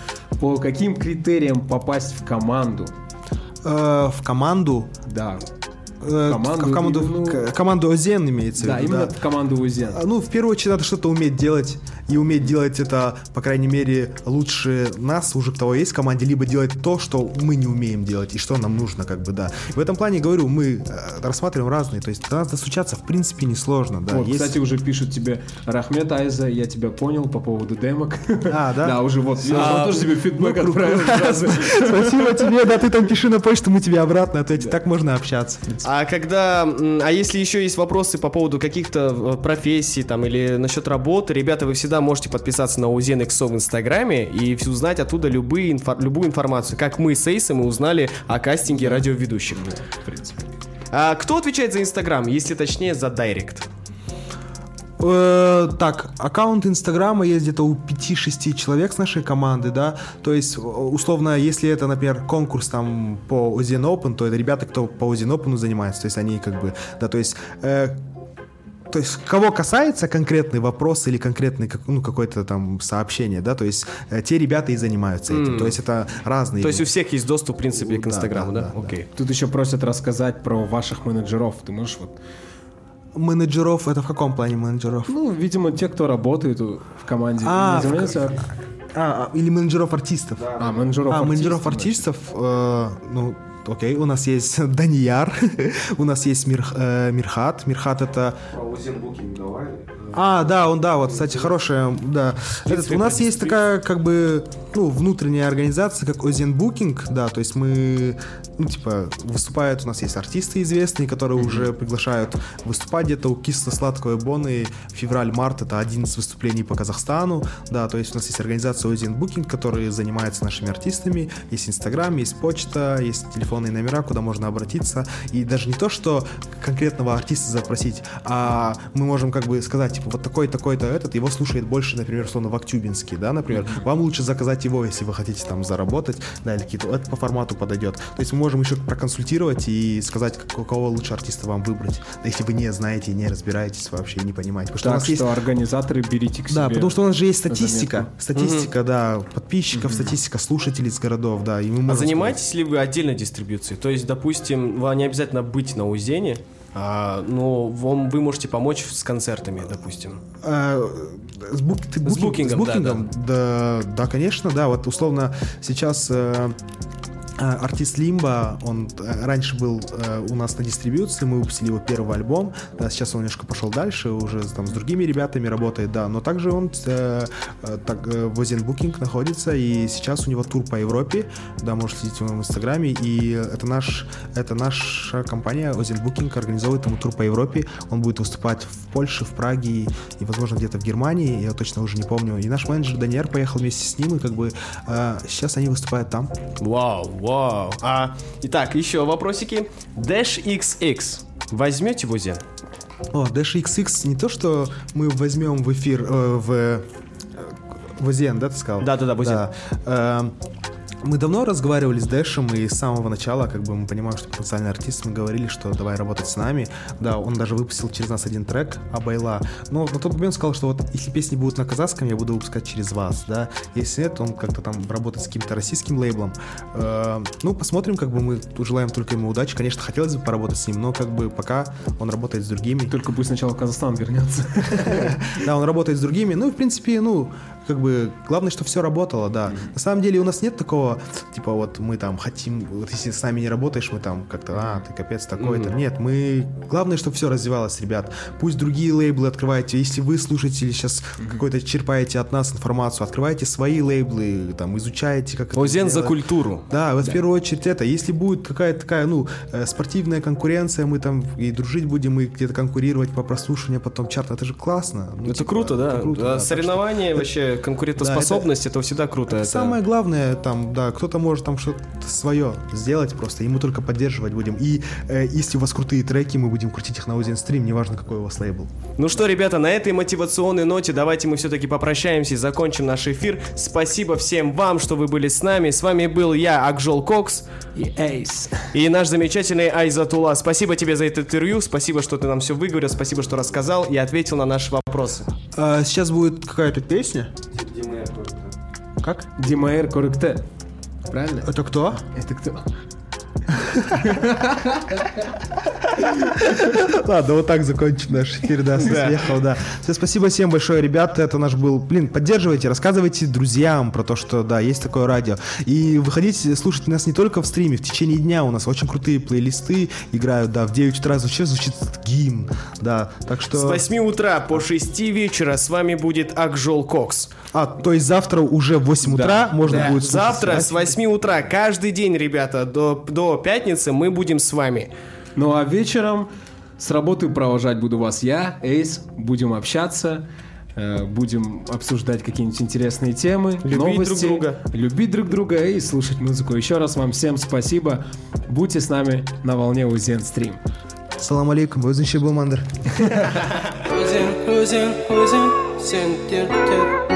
по каким критериям попасть в команду? Э, в команду. Да, Команду в команду, ну- команду Озен имеется да, в виду, именно да. в команду Узен. А, Ну, в первую очередь, надо что-то уметь делать. И уметь делать это, по крайней мере, лучше нас, уже кто есть в команде, либо делать то, что мы не умеем делать, и что нам нужно, как бы, да. В этом плане, говорю, мы э, рассматриваем разные. То есть до нас достучаться, в принципе, несложно, да. вот, Есть- кстати, уже пишут тебе Рахмет Айза, я тебя понял по поводу демок. А, да? Да, уже вот, я тоже тебе фидбэк отправил сразу. Спасибо тебе, да, ты там пиши на почту, мы тебе обратно ответим. Так можно общаться. А когда, а если еще есть вопросы по поводу каких-то э, профессий там или насчет работы, ребята, вы всегда можете подписаться на Узен в Инстаграме и узнать оттуда любые инфо- любую информацию, как мы с Эйсом и узнали о кастинге радиоведущих. В принципе. А кто отвечает за Инстаграм, если точнее за Директ? Э, так, аккаунт Инстаграма есть где-то у 5-6 человек с нашей команды, да, то есть, э, условно, если это, например, конкурс там по Озен Open, то это ребята, кто по Озен Open занимается, то есть они как бы, да, то есть... э, то есть, кого касается конкретный вопрос или конкретный как- ну, какое-то там сообщение, да, то есть э, те ребята и занимаются этим. То есть это разные. То есть у всех есть доступ, в принципе, к Да, Инстаграму, да? да, да, Окей. Тут еще просят рассказать про ваших менеджеров. Ты можешь вот... менеджеров, это в каком плане менеджеров? Ну, видимо, те, кто работает в команде. А, в А, а, или менеджеров артистов. А, менеджеров А, менеджеров артистов, артистов, э, ну, окей, у нас есть Данияр, у нас есть Мир, э, Мирхат. Мирхат это... А, да, он, да, вот, кстати, хорошая, да. Этот, у нас есть такая, как бы, ну, внутренняя организация, как Озен Букинг, да, то есть мы, ну, типа, выступают, у нас есть артисты известные, которые уже приглашают выступать где-то. У Кисло-Сладкой Боны, февраль-март, это один из выступлений по Казахстану, да, то есть у нас есть организация Озен Букинг, которая занимается нашими артистами, есть Инстаграм, есть почта, есть телефонные номера, куда можно обратиться, и даже не то, что конкретного артиста запросить, а мы можем как бы сказать, типа, вот такой, такой-то этот, его слушает больше, например, условно, Вактюбинский, да, например, вам лучше заказать его, если вы хотите там заработать, да, или какие-то, это по формату подойдет. То есть мы можем еще проконсультировать и сказать, как- какого лучше артиста вам выбрать, если вы не знаете, не разбираетесь вообще, не понимаете. Потому что у Так нас есть что организаторы берите к себе. да, потому что у нас же есть статистика. Статистика, да, подписчиков, статистика слушателей с городов, да. И мы А занимаетесь ли вы отдельной дистрибьюцией? То есть, допустим, вам не обязательно быть на Узене, а, но вам, вы можете помочь с концертами, допустим. Э, С, бук- ты букинг- букингом, с букингом? Да, да, конечно, да. Вот условно сейчас э, артист Лимба, он э, раньше был э, у нас на дистрибьюции, мы выпустили его первый альбом, да, сейчас он немножко пошел дальше, уже там с другими ребятами работает, да, но также он э, э, так, в Озен Букинг находится, и сейчас у него тур по Европе, да, можете следить его в Инстаграме, и это наш, это наша компания Озен Букинг организовывает ему тур по Европе, он будет выступать в Польше, в Праге и, возможно, где-то в Германии, я точно уже не помню, и наш менеджер Даниэр поехал вместе с ним, и как бы э, сейчас они выступают там. Вау, вау. А, итак, еще вопросики. Dash XX. Возьмете в Узен? О, Dash XX не то, что мы возьмем в эфир э, в э, в Озен, да, ты сказал? Да-да-да, в Озен. Да. Э, Мы давно разговаривали с Дэшем, и с самого начала, как бы, мы понимаем, что потенциальный артист, мы говорили, что давай работать с нами. Да, он даже выпустил через нас один трек, Абайла. Но на тот момент сказал, что вот если песни будут на казахском, я буду выпускать через вас, да. Если нет, он как-то там работает с каким-то российским лейблом. Э, ну, посмотрим, как бы мы желаем только ему удачи. Конечно, хотелось бы поработать с ним, но как бы пока он работает с другими. Только пусть сначала в Казахстан вернется. Да, он работает с другими. Ну, в принципе, ну, как бы, главное, что все работало, да. На самом деле у нас нет такого, типа, вот мы там хотим, вот если с нами не работаешь, мы там как-то, а, ты капец такой-то. Нет, мы, главное, чтобы все развивалось, ребят. Пусть другие лейблы открываете, если вы слушаете сейчас какой-то черпаете от нас информацию, открывайте свои лейблы, там, изучаете, как это Озен за культуру. Да, вот в первую очередь это. Если будет какая-то такая, ну, э, спортивная конкуренция, мы там и дружить будем, и где-то конкурировать по прослушиванию, потом чарт, это же классно. Ну, Это типа, круто, да. это круто, А да. Что Соревнования, вообще конкурентоспособность, это, всегда круто. это это- Самое главное, там, да, кто-то может там что-то свое сделать просто, и мы только поддерживать будем. И э, если у вас крутые треки, мы будем крутить их на Озен стрим, неважно, какой у вас лейбл. Ну что, ребята, на этой мотивационной ноте давайте мы все-таки попрощаемся и закончим наш эфир. Спасибо всем вам, что вы были с нами. С вами был я, Акжол Кокс, И Эйс. и наш замечательный Айзатула. Спасибо тебе за это интервью, спасибо, что ты нам все выговорил, спасибо, что рассказал и ответил на наши вопросы. А, сейчас будет какая-то песня. Как? Димаэр Корыкте. Правильно? Это кто? Это кто? Ладно, вот так закончим наш эфир, да, съехал, да. Все, спасибо всем большое, ребята, это наш был, блин, поддерживайте, рассказывайте друзьям про то, что, да, есть такое радио. И выходите, слушайте нас не только в стриме, в течение дня у нас очень крутые плейлисты играют, да, в 9 утра звучит, звучит гимн, да, так что... С 8 утра по 6 вечера с вами будет Акжол Кокс. А, то есть завтра уже в 8 утра можно будет слушать, Завтра с 8 утра, каждый день, ребята, до, до пятницы мы будем с вами. Ну а вечером с работы провожать буду вас я, Эйс. Будем общаться. э, Будем обсуждать какие-нибудь интересные темы, Любить новости, друг друга. любить друг друга и слушать музыку. Еще раз вам всем спасибо. Будьте с нами на волне Узен Стрим. Салам алейкум, өзінше болмаңдар. Өзен, өзен, өзен, сен тер, тер